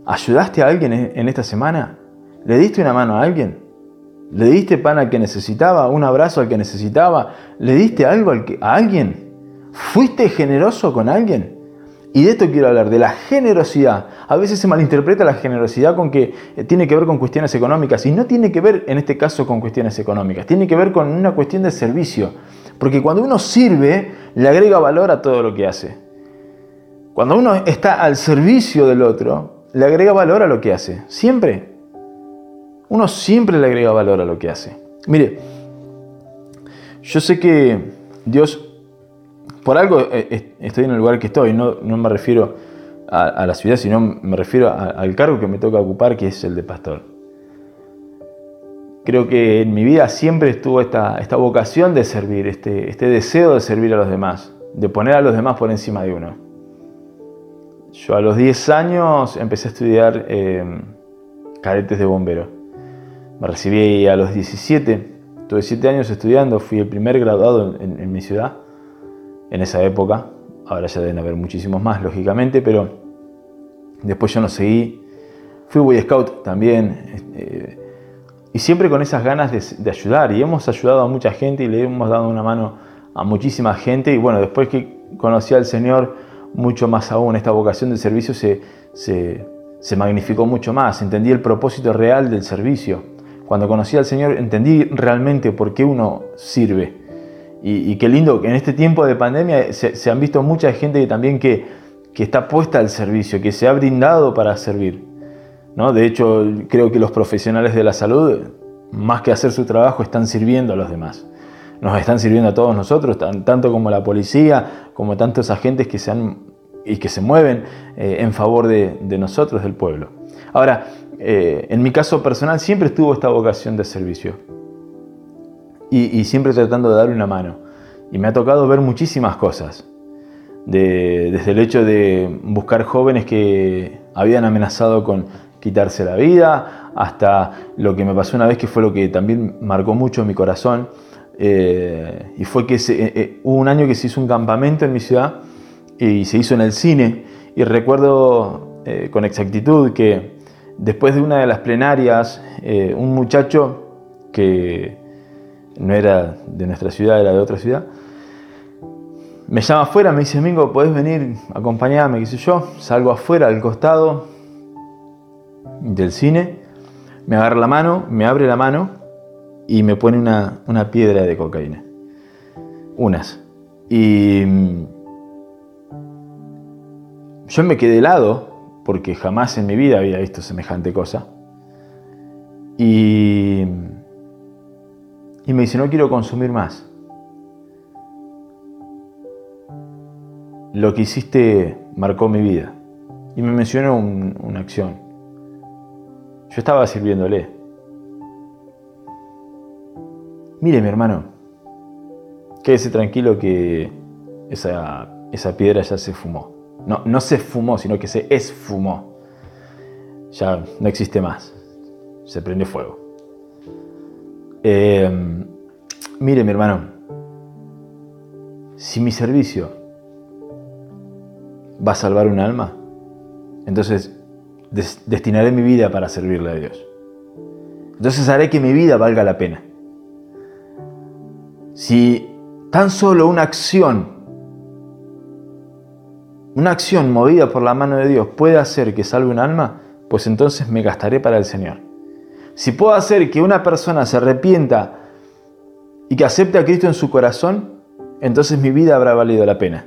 ¿Ayudaste a alguien en esta semana? ¿Le diste una mano a alguien? ¿Le diste pan al que necesitaba? ¿Un abrazo al que necesitaba? ¿Le diste algo a alguien? ¿Fuiste generoso con alguien? Y de esto quiero hablar, de la generosidad. A veces se malinterpreta la generosidad con que eh, tiene que ver con cuestiones económicas y no tiene que ver en este caso con cuestiones económicas, tiene que ver con una cuestión de servicio. Porque cuando uno sirve, le agrega valor a todo lo que hace. Cuando uno está al servicio del otro, le agrega valor a lo que hace. Siempre. Uno siempre le agrega valor a lo que hace. Mire, yo sé que Dios, por algo eh, eh, estoy en el lugar que estoy, no, me refiero a, la ciudad, sino me refiero al cargo que me toca ocupar, que es el de pastor. Creo que en mi vida siempre estuvo esta, vocación de servir, este, este deseo de servir a los demás, de poner a los demás por encima de uno. Yo a los 10 años empecé a estudiar eh, cadetes de bombero. Me recibí a los 17, tuve 7 años estudiando, fui el primer graduado en, mi ciudad en esa época. Ahora ya deben haber muchísimos más, lógicamente, pero después yo no seguí. Fui Boy Scout también. Este, y siempre con esas ganas de, ayudar. Y hemos ayudado a mucha gente y le hemos dado una mano a muchísima gente. Y bueno, después que conocí al Señor, mucho más aún, esta vocación de servicio se, se magnificó mucho más. Entendí el propósito real del servicio. Cuando conocí al Señor entendí realmente por qué uno sirve. Y, qué lindo que en este tiempo de pandemia se, han visto mucha gente también que, que, está puesta al servicio, que se ha brindado para servir. ¿no? De hecho, creo que los profesionales de la salud, más que hacer su trabajo, están sirviendo a los demás. Nos están sirviendo a todos nosotros, tanto como la policía, como tantos agentes que se han y que se mueven eh, en favor de, de nosotros, del pueblo. Ahora, eh, en mi caso personal siempre estuvo esta vocación de servicio y, siempre tratando de darle una mano. Y me ha tocado ver muchísimas cosas, desde el hecho de buscar jóvenes que habían amenazado con quitarse la vida, hasta lo que me pasó una vez que fue lo que también marcó mucho mi corazón, eh, y fue que eh, hubo un año que se hizo un campamento en mi ciudad y se hizo en el cine, y recuerdo con exactitud que Después de una de las plenarias, eh, un muchacho que no era de nuestra ciudad, era de otra ciudad, me llama afuera, me dice, Mingo, ¿podés venir, acompañarme, qué sé yo? Salgo afuera, al costado del cine, me agarra la mano, me abre la mano y me pone una, una piedra de cocaína. Unas. Y mm, yo me quedé helado porque jamás en mi vida había visto semejante cosa. Y, y me dice, no quiero consumir más. Lo que hiciste marcó mi vida. Y me mencionó una acción. Yo estaba sirviéndole. Mire, mi hermano, quédese tranquilo que esa, esa piedra ya se fumó. No, se fumó, sino que se esfumó. Ya no existe más. Se prende fuego. Eh, mire, mi hermano, si mi servicio va a salvar un alma, entonces destinaré mi vida para servirle a Dios. Entonces haré que mi vida valga la pena. Si tan solo una acción una acción movida por la mano de Dios puede hacer que salve un alma, pues entonces me gastaré para el Señor. Si puedo hacer que una persona se arrepienta y que acepte a Cristo en su corazón, entonces mi vida habrá valido la pena.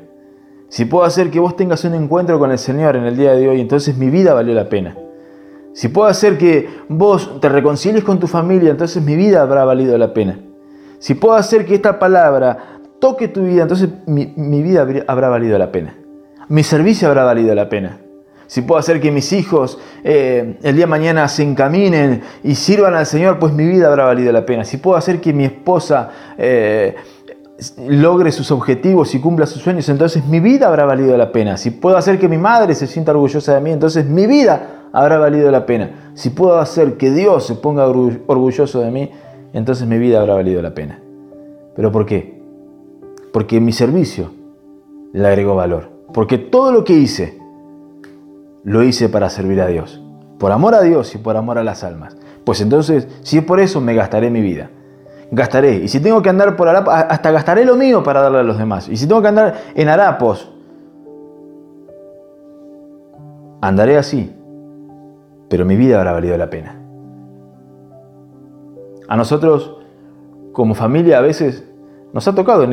Si puedo hacer que vos tengas un encuentro con el Señor en el día de hoy, entonces mi vida valió la pena. Si puedo hacer que vos te reconcilies con tu familia, entonces mi vida habrá valido la pena. Si puedo hacer que esta palabra toque tu vida, entonces mi, mi vida habrá valido la pena mi servicio habrá valido la pena. Si puedo hacer que mis hijos eh, el día de mañana se encaminen y sirvan al Señor, pues mi vida habrá valido la pena. Si puedo hacer que mi esposa eh, logre sus objetivos y cumpla sus sueños, entonces mi vida habrá valido la pena. Si puedo hacer que mi madre se sienta orgullosa de mí, entonces mi vida habrá valido la pena. Si puedo hacer que Dios se ponga orgulloso de mí, entonces mi vida habrá valido la pena. ¿Pero por qué? Porque mi servicio le agregó valor. Porque todo lo que hice, lo hice para servir a Dios. Por amor a Dios y por amor a las almas. Pues entonces, si es por eso, me gastaré mi vida. Gastaré. Y si tengo que andar por Arapos, hasta gastaré lo mío para darle a los demás. Y si tengo que andar en Harapos, andaré así. Pero mi vida habrá valido la pena. A nosotros, como familia, a veces nos ha tocado,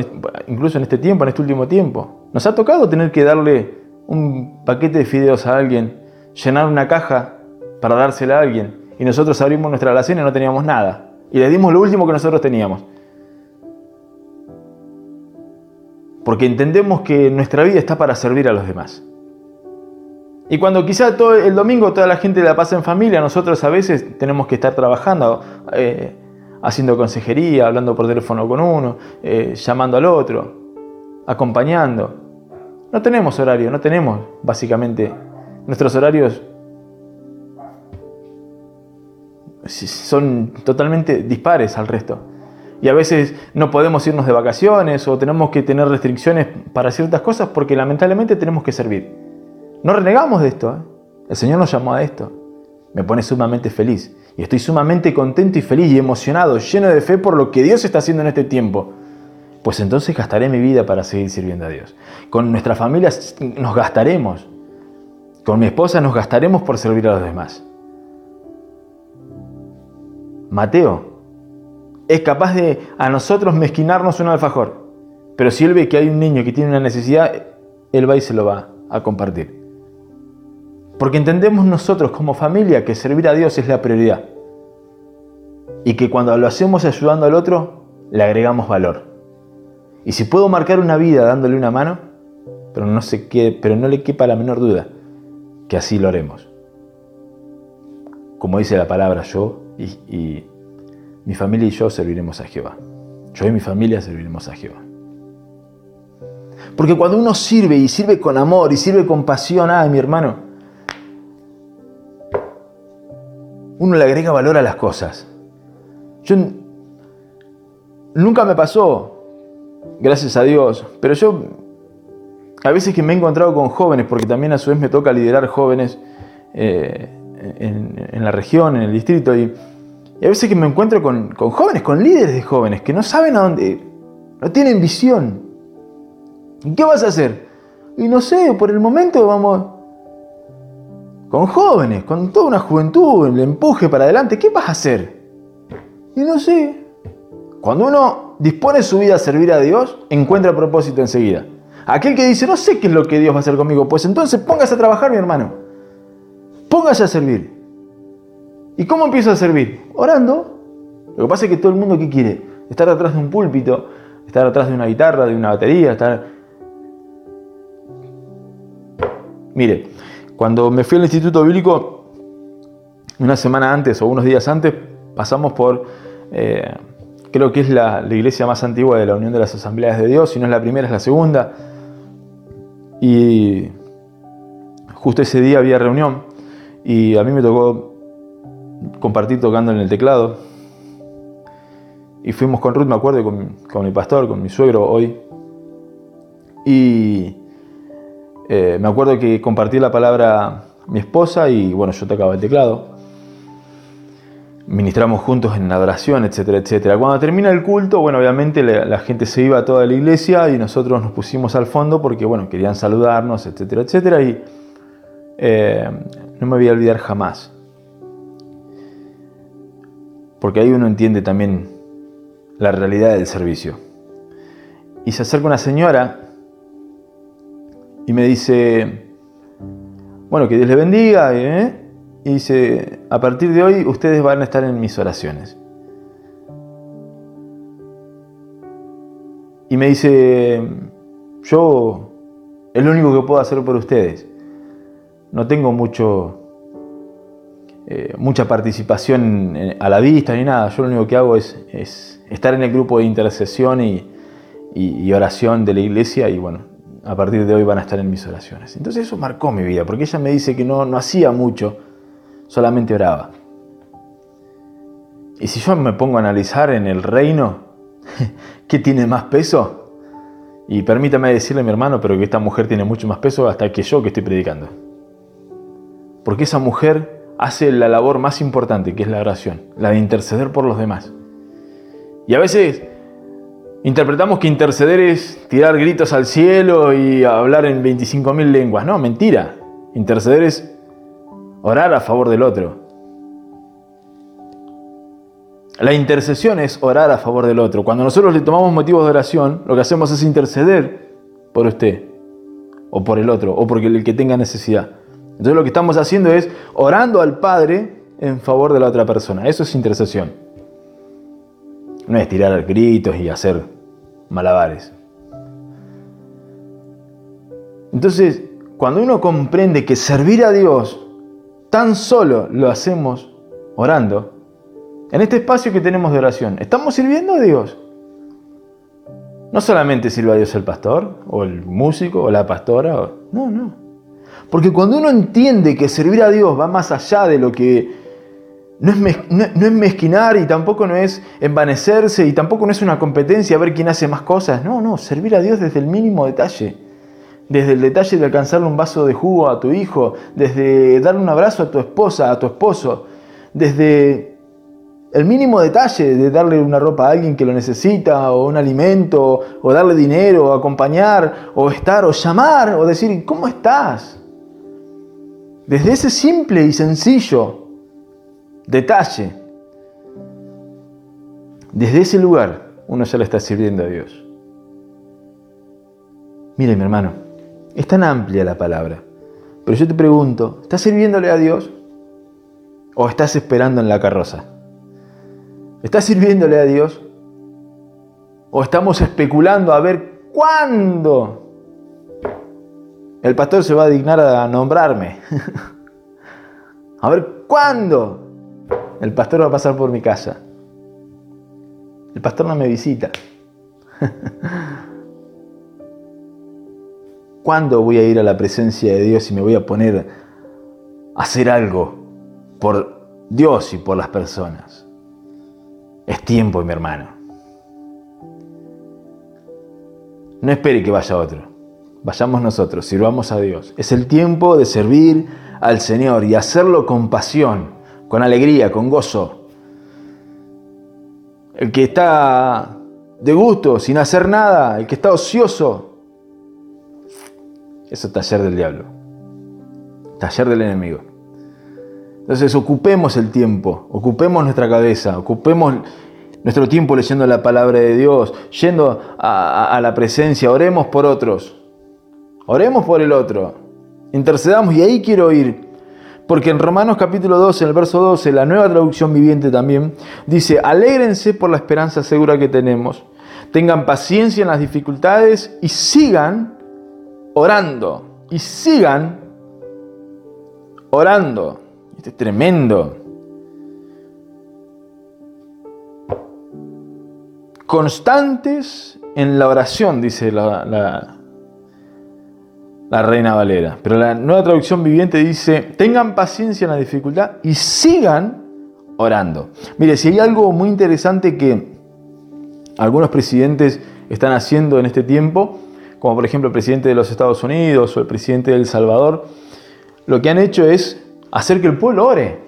incluso en este tiempo, en este último tiempo, nos ha tocado tener que darle un paquete de fideos a alguien, llenar una caja para dársela a alguien y nosotros abrimos nuestra alacena y no teníamos nada. Y le dimos lo último que nosotros teníamos. Porque entendemos que nuestra vida está para servir a los demás. Y cuando quizá todo el domingo toda la gente la pasa en familia, nosotros a veces tenemos que estar trabajando, eh, haciendo consejería, hablando por teléfono con uno, eh, llamando al otro, acompañando. No tenemos horario, no tenemos básicamente nuestros horarios son totalmente dispares al resto. Y a veces no podemos irnos de vacaciones o tenemos que tener restricciones para ciertas cosas porque lamentablemente tenemos que servir. No renegamos de esto. ¿eh? El Señor nos llamó a esto. Me pone sumamente feliz. Y estoy sumamente contento y feliz y emocionado, lleno de fe por lo que Dios está haciendo en este tiempo. Pues entonces gastaré mi vida para seguir sirviendo a Dios. Con nuestra familia nos gastaremos. Con mi esposa nos gastaremos por servir a los demás. Mateo es capaz de a nosotros mezquinarnos un alfajor, pero si él ve que hay un niño que tiene una necesidad, él va y se lo va a compartir. Porque entendemos nosotros como familia que servir a Dios es la prioridad. Y que cuando lo hacemos ayudando al otro, le agregamos valor. Y si puedo marcar una vida dándole una mano, pero no, se quede, pero no le quepa la menor duda que así lo haremos. Como dice la palabra, yo y, mi familia y yo serviremos a Jehová. Yo y mi familia serviremos a Jehová. Porque cuando uno sirve y sirve con amor y sirve con pasión, ay mi hermano, uno le agrega valor a las cosas. Yo nunca me pasó, gracias a Dios, pero yo a veces que me he encontrado con jóvenes, porque también a su vez me toca liderar jóvenes, eh, en, la región, en el distrito, y, a veces que me encuentro con, jóvenes, con líderes de jóvenes, que no saben a dónde, no tienen visión. ¿Qué vas a hacer? Y no sé, por el momento vamos con jóvenes, con toda una juventud, el empuje para adelante, ¿qué vas a hacer? Y no sé. Cuando uno dispone su vida a servir a Dios, encuentra propósito enseguida. Aquel que dice, no sé qué es lo que Dios va a hacer conmigo, pues entonces póngase a trabajar, mi hermano. Póngase a servir. ¿Y cómo empiezo a servir? Orando. Lo que pasa es que todo el mundo ¿qué quiere? Estar atrás de un púlpito, estar atrás de una guitarra, de una batería, estar... Mire, cuando me fui al Instituto Bíblico, una semana antes o unos días antes, pasamos por, eh, creo que es la, iglesia más antigua de la Unión de las Asambleas de Dios, si no es la primera, es la segunda. Y justo ese día había reunión y a mí me tocó compartir tocando en el teclado. Y fuimos con Ruth, me acuerdo, con, con mi pastor, con mi suegro hoy. Y eh, me acuerdo que compartí la palabra mi esposa y bueno, yo tocaba el teclado. Ministramos juntos en adoración, etcétera, etcétera. Cuando termina el culto, bueno, obviamente la, gente se iba a toda la iglesia y nosotros nos pusimos al fondo porque, bueno, querían saludarnos, etcétera, etcétera. Y eh, no me voy a olvidar jamás. Porque ahí uno entiende también la realidad del servicio. Y se acerca una señora y me dice, bueno, que Dios le bendiga. ¿eh? Y dice, a partir de hoy ustedes van a estar en mis oraciones. Y me dice, yo es lo único que puedo hacer por ustedes no tengo mucho, eh, mucha participación a la vista ni nada. Yo lo único que hago es, estar en el grupo de intercesión y, oración de la iglesia y bueno, a partir de hoy van a estar en mis oraciones. Entonces eso marcó mi vida, porque ella me dice que no, no hacía mucho solamente oraba. Y si yo me pongo a analizar en el reino, ¿qué tiene más peso? Y permítame decirle a mi hermano, pero que esta mujer tiene mucho más peso hasta que yo que estoy predicando. Porque esa mujer hace la labor más importante, que es la oración, la de interceder por los demás. Y a veces interpretamos que interceder es tirar gritos al cielo y hablar en 25.000 lenguas. No, mentira. Interceder es orar a favor del otro. La intercesión es orar a favor del otro. Cuando nosotros le tomamos motivos de oración, lo que hacemos es interceder por usted, o por el otro, o por el que tenga necesidad. Entonces lo que estamos haciendo es orando al Padre en favor de la otra persona. Eso es intercesión. No es tirar gritos y hacer malabares. Entonces, cuando uno comprende que servir a Dios tan solo lo hacemos orando, en este espacio que tenemos de oración, ¿estamos sirviendo a Dios? No solamente sirve a Dios el pastor, o el músico, o la pastora, no, no. Porque cuando uno entiende que servir a Dios va más allá de lo que no es, no es, mezquinar y tampoco no es envanecerse y tampoco no es una competencia a ver quién hace más cosas. No, no, servir a Dios desde el mínimo detalle. Desde el detalle de alcanzarle un vaso de jugo a tu hijo, desde darle un abrazo a tu esposa, a tu esposo, desde el mínimo detalle de darle una ropa a alguien que lo necesita, o un alimento, o darle dinero, o acompañar, o estar, o llamar, o decir, ¿cómo estás? Desde ese simple y sencillo detalle, desde ese lugar, uno ya le está sirviendo a Dios. Mire, mi hermano, es tan amplia la palabra, pero yo te pregunto, ¿estás sirviéndole a Dios? ¿O estás esperando en la carroza? ¿Estás sirviéndole a Dios? ¿O estamos especulando a ver cuándo el pastor se va a dignar a nombrarme? a ver cuándo el pastor va a pasar por mi casa. El pastor no me visita. ¿Cuándo voy a ir a la presencia de Dios y me voy a poner a hacer algo por Dios y por las personas? Es tiempo, mi hermano. No espere que vaya otro. Vayamos nosotros, sirvamos a Dios. Es el tiempo de servir al Señor y hacerlo con pasión, con alegría, con gozo. El que está de gusto, sin hacer nada, el que está ocioso, eso es taller del diablo, taller del enemigo. Entonces ocupemos el tiempo, ocupemos nuestra cabeza, ocupemos nuestro tiempo leyendo la palabra de Dios, yendo a, la presencia, oremos por otros, oremos por el otro, intercedamos y ahí quiero ir. Porque en Romanos capítulo 12, en el verso 12, la nueva traducción viviente también, dice, alégrense por la esperanza segura que tenemos, tengan paciencia en las dificultades y sigan orando, y sigan orando. Este es tremendo. Constantes en la oración, dice la, la, Reina Valera. Pero la nueva traducción viviente dice, tengan paciencia en la dificultad y sigan orando. Mire, si hay algo muy interesante que algunos presidentes están haciendo en este tiempo, como por ejemplo el presidente de los Estados Unidos o el presidente de El Salvador, lo que han hecho es hacer que el pueblo ore.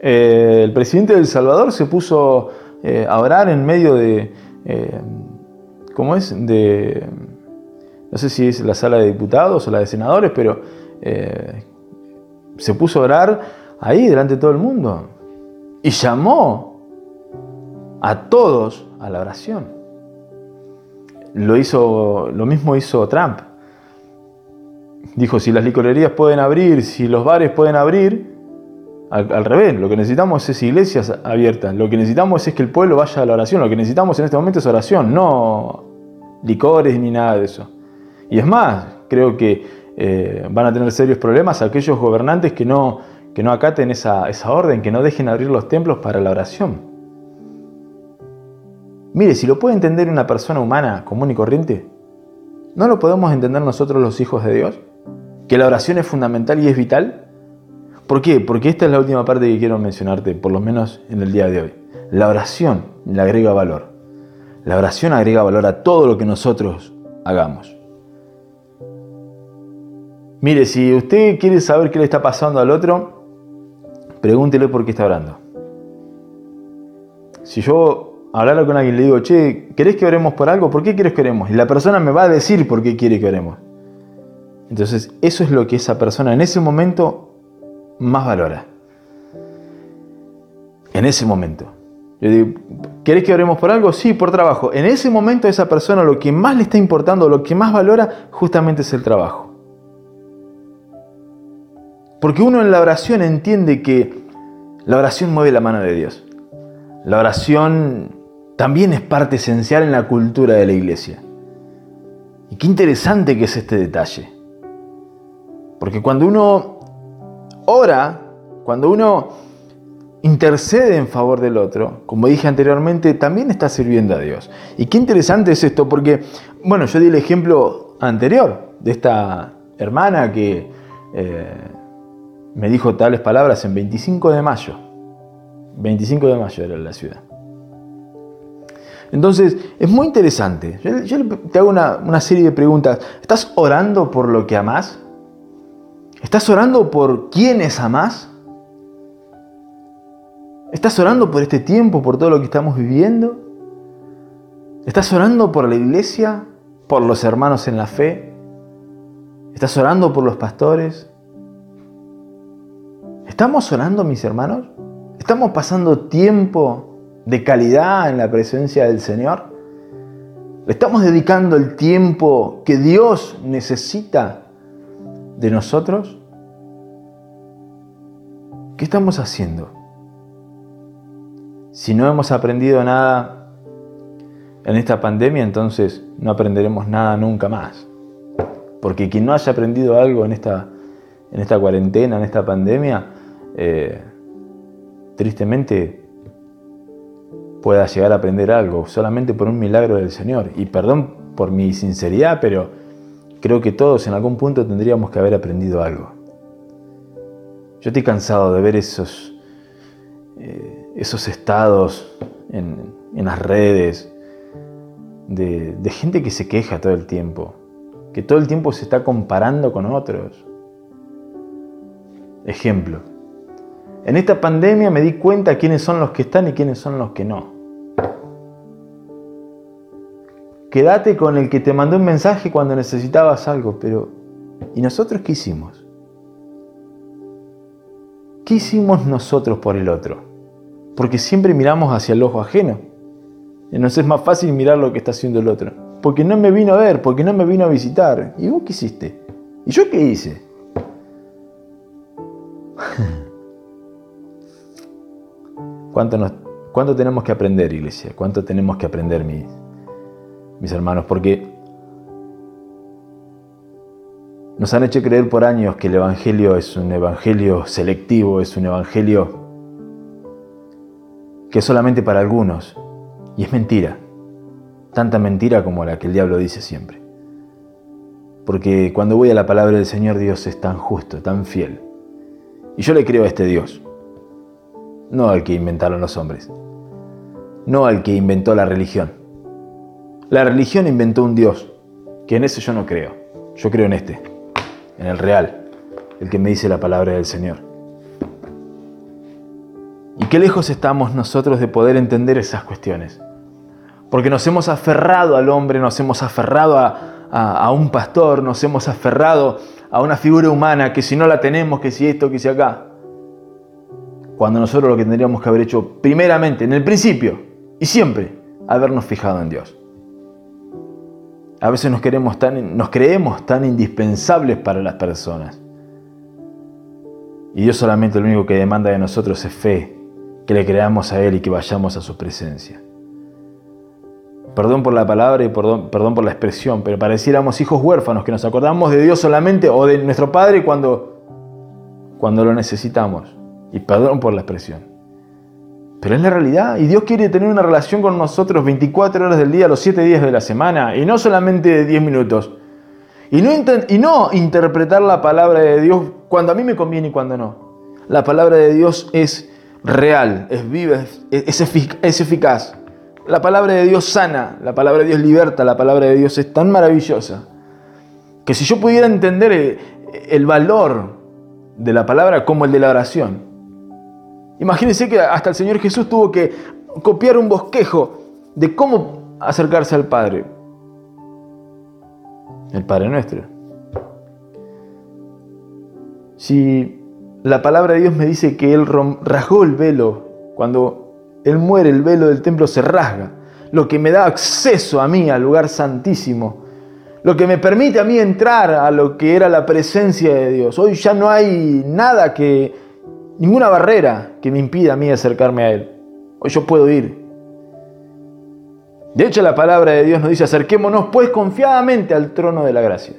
Eh, el presidente de El Salvador se puso eh, a orar en medio de, eh, ¿cómo es? De, no sé si es la sala de diputados o la de senadores, pero se puso a orar ahí delante de todo el mundo y llamó a todos a la oración. Lo hizo, lo mismo hizo Trump. Dijo, si las licorerías pueden abrir, si los bares pueden abrir, al, revés, lo que necesitamos es iglesias abiertas, lo que necesitamos es que el pueblo vaya a la oración, lo que necesitamos en este momento es oración, no licores ni nada de eso. Y es más, creo que eh, van a tener serios problemas aquellos gobernantes que no, que no acaten esa, esa orden, que no dejen abrir los templos para la oración. Mire, si lo puede entender una persona humana común y corriente, ¿no lo podemos entender nosotros los hijos de Dios? que la oración es fundamental y es vital? ¿Por qué? Porque esta es la última parte que quiero mencionarte, por lo menos en el día de hoy. La oración le agrega valor. La oración agrega valor a todo lo que nosotros hagamos. Mire, si usted quiere saber qué le está pasando al otro, pregúntele por qué está orando. Si yo hablara con alguien le digo, che, ¿querés que oremos por algo? ¿Por qué quieres que oremos? Y la persona me va a decir por qué quiere que oremos. Entonces, eso es lo que esa persona en ese momento más valora. En ese momento. Yo digo, ¿querés que oremos por algo? Sí, por trabajo. En ese momento esa persona lo que más le está importando, lo que más valora, justamente es el trabajo. Porque uno en la oración entiende que la oración mueve la mano de Dios. La oración también es parte esencial en la cultura de la iglesia. Y qué interesante que es este detalle. Porque cuando uno ora, cuando uno intercede en favor del otro, como dije anteriormente, también está sirviendo a Dios. Y qué interesante es esto, porque, bueno, yo di el ejemplo anterior de esta hermana que eh, me dijo tales palabras en 25 de mayo. 25 de mayo era la ciudad. Entonces, es muy interesante. Yo, te hago una, una serie de preguntas. ¿Estás orando por lo que amás? ¿Estás orando por quienes amás? ¿Estás orando por este tiempo, por todo lo que estamos viviendo? ¿Estás orando por la iglesia, por los hermanos en la fe? ¿Estás orando por los pastores? ¿Estamos orando, mis hermanos? ¿Estamos pasando tiempo de calidad en la presencia del Señor? ¿Le estamos dedicando el tiempo que Dios necesita de nosotros? ¿Qué estamos haciendo? Si no hemos aprendido nada en esta pandemia, entonces no aprenderemos nada nunca más. Porque quien no haya aprendido algo en esta, en esta cuarentena, en esta pandemia, eh, tristemente pueda llegar a aprender algo solamente por un milagro del Señor. Y perdón por mi sinceridad, pero creo que todos en algún punto tendríamos que haber aprendido algo. Yo estoy cansado de ver esos, eh, esos estados en, las redes de, de gente que se queja todo el tiempo, que todo el tiempo se está comparando con otros. Ejemplo, en esta pandemia me di cuenta quiénes son los que están y quiénes son los que no. Quédate con el que te mandó un mensaje cuando necesitabas algo, pero ¿y nosotros qué hicimos? ¿Qué hicimos nosotros por el otro? Porque siempre miramos hacia el ojo ajeno. Nos es más fácil mirar lo que está haciendo el otro. Porque no me vino a ver, porque no me vino a visitar. ¿Y vos qué hiciste? ¿Y yo qué hice? ¿Cuánto, tenemos que aprender, iglesia? ¿Cuánto tenemos que aprender, mis, mis hermanos? Porque nos han hecho creer por años que el Evangelio es un Evangelio selectivo, es un Evangelio que es solamente para algunos. Y es mentira. Tanta mentira como la que el diablo dice siempre. Porque cuando voy a la palabra del Señor, Dios es tan justo, tan fiel. Y yo le creo a este Dios no al que inventaron los hombres, no al que inventó la religión. La religión inventó un Dios, que en ese yo no creo, yo creo en este, en el real, el que me dice la palabra del Señor. Y qué lejos estamos nosotros de poder entender esas cuestiones. Porque nos hemos aferrado al hombre, nos hemos aferrado a, un pastor, nos hemos aferrado a una figura humana que si no la tenemos, que si esto, que si acá cuando nosotros lo que tendríamos que haber hecho primeramente, en el principio y siempre, habernos fijado en Dios. A veces nos, queremos tan, nos creemos tan indispensables para las personas. Y Dios solamente lo único que demanda de nosotros es fe, que le creamos a Él y que vayamos a su presencia. Perdón por la palabra y perdón, perdón por la expresión, pero pareciéramos hijos huérfanos, que nos acordamos de Dios solamente o de nuestro Padre cuando, cuando lo necesitamos. Y perdón por la expresión. Pero es la realidad. Y Dios quiere tener una relación con nosotros 24 horas del día, los 7 días de la semana. Y no solamente 10 minutos. Y no, y no interpretar la palabra de Dios cuando a mí me conviene y cuando no. La palabra de Dios es real, es viva, es, eficaz. La palabra de Dios sana, la palabra de Dios liberta, la palabra de Dios es tan maravillosa que si yo pudiera entender el, el valor de la palabra como el de la oración, imagínense que hasta el Señor Jesús tuvo que copiar un bosquejo de cómo acercarse al Padre. El Padre nuestro. Si la palabra de Dios me dice que Él rasgó el velo, cuando Él muere el velo del templo se rasga, lo que me da acceso a mí al lugar santísimo, lo que me permite a mí entrar a lo que era la presencia de Dios. Hoy ya no hay nada que, ninguna barrera que me impida a mí acercarme a Él. Hoy yo puedo ir. De hecho, la palabra de Dios nos dice, acerquémonos pues confiadamente al trono de la gracia.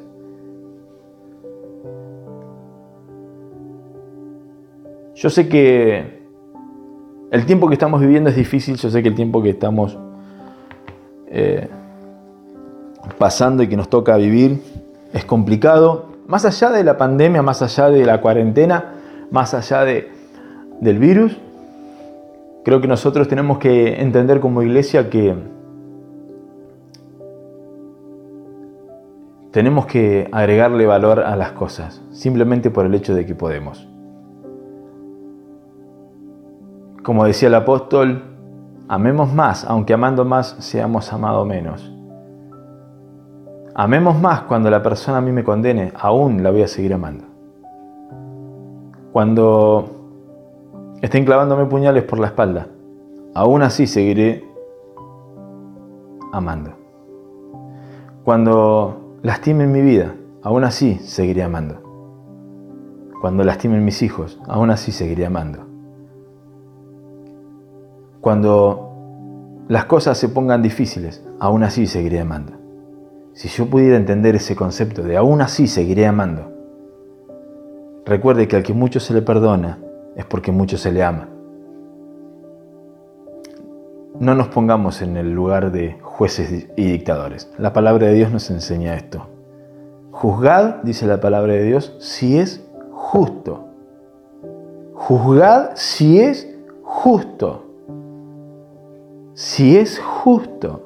Yo sé que el tiempo que estamos viviendo es difícil, yo sé que el tiempo que estamos eh, pasando y que nos toca vivir es complicado. Más allá de la pandemia, más allá de la cuarentena, más allá de, del virus, creo que nosotros tenemos que entender como iglesia que tenemos que agregarle valor a las cosas, simplemente por el hecho de que podemos. Como decía el apóstol, amemos más, aunque amando más seamos amados menos. Amemos más cuando la persona a mí me condene, aún la voy a seguir amando. Cuando estén clavándome puñales por la espalda, aún así seguiré amando. Cuando lastimen mi vida, aún así seguiré amando. Cuando lastimen mis hijos, aún así seguiré amando. Cuando las cosas se pongan difíciles, aún así seguiré amando. Si yo pudiera entender ese concepto de aún así seguiré amando, recuerde que al que mucho se le perdona es porque mucho se le ama. No nos pongamos en el lugar de jueces y dictadores. La palabra de Dios nos enseña esto. Juzgad, dice la palabra de Dios, si es justo. Juzgad si es justo si es justo.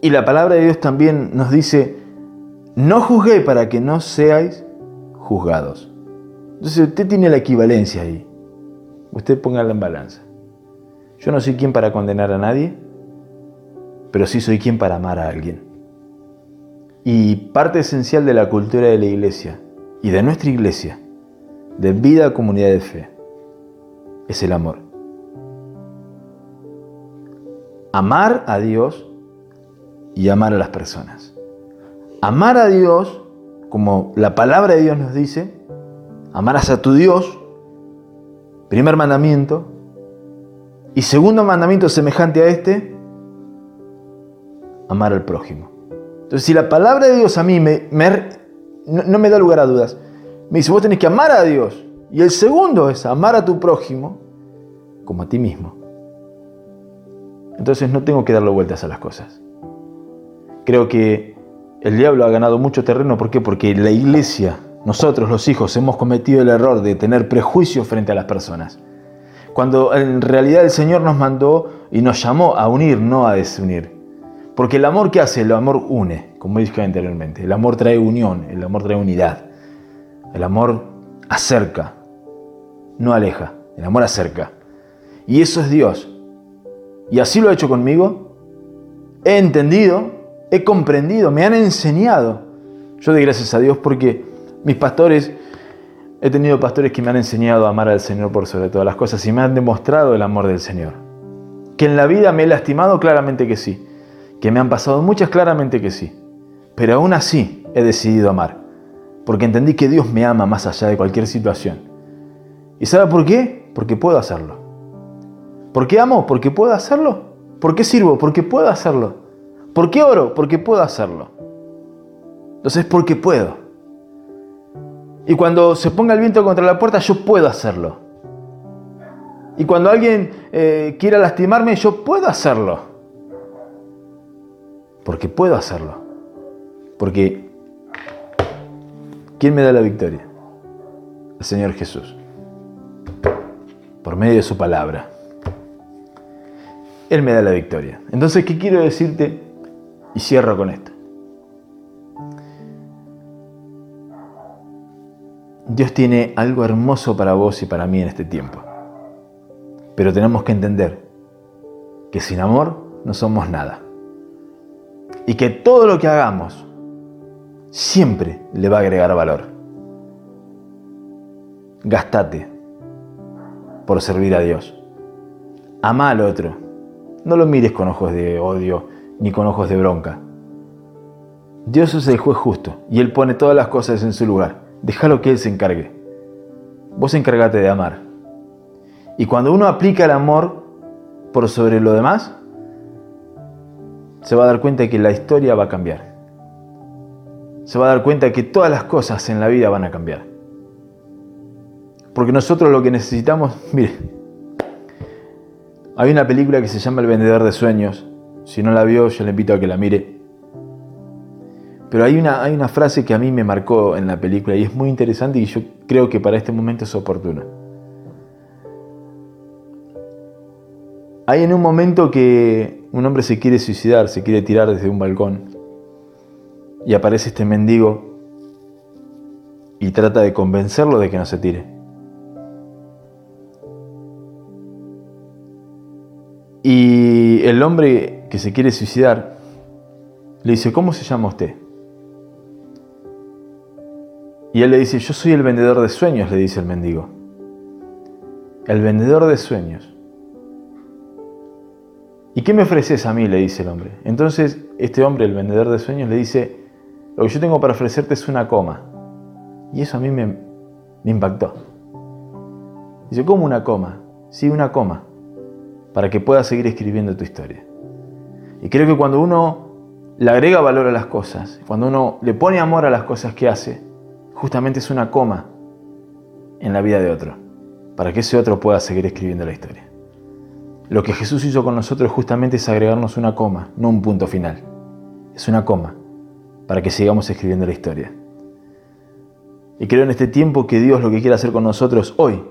Y la palabra de Dios también nos dice, no juzguéis para que no seáis juzgados. Entonces usted tiene la equivalencia ahí. Usted póngala en balanza. Yo no soy quien para condenar a nadie, pero sí soy quien para amar a alguien. Y parte esencial de la cultura de la iglesia y de nuestra iglesia, de vida comunidad de fe, es el amor. amar a Dios y amar a las personas. Amar a Dios, como la palabra de Dios nos dice, amarás a tu Dios, primer mandamiento, y segundo mandamiento semejante a este, amar al prójimo. Entonces, si la palabra de Dios a mí me, no, no me da lugar a dudas, me dice, vos tenés que amar a Dios, y el segundo es amar a tu prójimo como a ti mismo. Entonces no tengo que darle vueltas a las cosas. Creo que el diablo ha ganado mucho terreno. ¿Por qué? Porque la iglesia, nosotros los hijos, hemos cometido el error de tener prejuicios frente a las personas. Cuando en realidad el Señor nos mandó y nos llamó a unir, no a desunir. Porque el amor que hace, el amor une, como dije anteriormente. El amor trae unión, el amor trae unidad. El amor acerca, no aleja. El amor acerca. Y eso es Dios. Y así lo ha hecho conmigo. He entendido, he comprendido, me han enseñado. Yo doy gracias a Dios porque mis pastores, he tenido pastores que me han enseñado a amar al Señor por sobre todas las cosas y me han demostrado el amor del Señor. Que en la vida me he lastimado, claramente que sí. Que me han pasado muchas, claramente que sí. Pero aún así he decidido amar. Porque entendí que Dios me ama más allá de cualquier situación. ¿Y sabe por qué? Porque puedo hacerlo. ¿Por qué amo? Porque puedo hacerlo. ¿Por qué sirvo? Porque puedo hacerlo. ¿Por qué oro? Porque puedo hacerlo. Entonces, porque puedo. Y cuando se ponga el viento contra la puerta, yo puedo hacerlo. Y cuando alguien eh, quiera lastimarme, yo puedo hacerlo. Porque puedo hacerlo. Porque, ¿quién me da la victoria? el Señor Jesús, por medio de su palabra. Él me da la victoria. Entonces, ¿qué quiero decirte? Y cierro con esto. Dios tiene algo hermoso para vos y para mí en este tiempo. Pero tenemos que entender que sin amor no somos nada. Y que todo lo que hagamos siempre le va a agregar valor. Gastate por servir a Dios. Ama al otro. No lo mires con ojos de odio ni con ojos de bronca. Dios es el juez justo y Él pone todas las cosas en su lugar. Déjalo que Él se encargue. Vos encárgate de amar. Y cuando uno aplica el amor por sobre lo demás, se va a dar cuenta que la historia va a cambiar. Se va a dar cuenta que todas las cosas en la vida van a cambiar. Porque nosotros lo que necesitamos, mire, hay una película que se llama El vendedor de sueños. Si no la vio, yo le invito a que la mire. Pero hay una, hay una frase que a mí me marcó en la película y es muy interesante y yo creo que para este momento es oportuna. Hay en un momento que un hombre se quiere suicidar, se quiere tirar desde un balcón y aparece este mendigo y trata de convencerlo de que no se tire. Y el hombre que se quiere suicidar le dice, ¿cómo se llama usted? Y él le dice, yo soy el vendedor de sueños, le dice el mendigo. El vendedor de sueños. ¿Y qué me ofreces a mí? le dice el hombre. Entonces este hombre, el vendedor de sueños, le dice, lo que yo tengo para ofrecerte es una coma. Y eso a mí me, impactó. Dice, ¿cómo una coma? Sí, una coma. Para que puedas seguir escribiendo tu historia. Y creo que cuando uno le agrega valor a las cosas, cuando uno le pone amor a las cosas que hace, justamente es una coma en la vida de otro, para que ese otro pueda seguir escribiendo la historia. Lo que Jesús hizo con nosotros justamente es agregarnos una coma, no un punto final. Es una coma, para que sigamos escribiendo la historia. Y creo en este tiempo que Dios lo que quiere hacer con nosotros hoy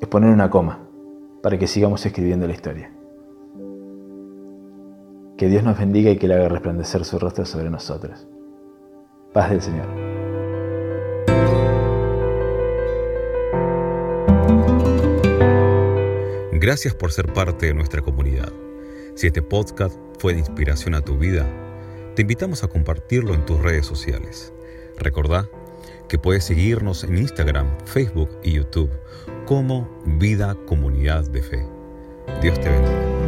es poner una coma, para que sigamos escribiendo la historia. Que Dios nos bendiga y que le haga resplandecer su rostro sobre nosotros. Paz del Señor. Gracias por ser parte de nuestra comunidad. Si este podcast fue de inspiración a tu vida, te invitamos a compartirlo en tus redes sociales. Recordá que puedes seguirnos en Instagram, Facebook y YouTube como Vida Comunidad de Fe. Dios te bendiga.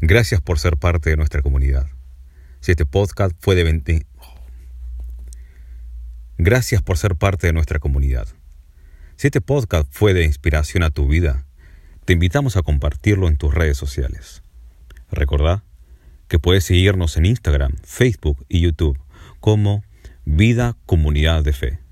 Gracias por ser parte de nuestra comunidad. Si este podcast fue de Gracias por ser parte de nuestra comunidad. Si este podcast fue de inspiración a tu vida, te invitamos a compartirlo en tus redes sociales. Recordá que puedes seguirnos en Instagram, Facebook y YouTube como Vida Comunidad de Fe.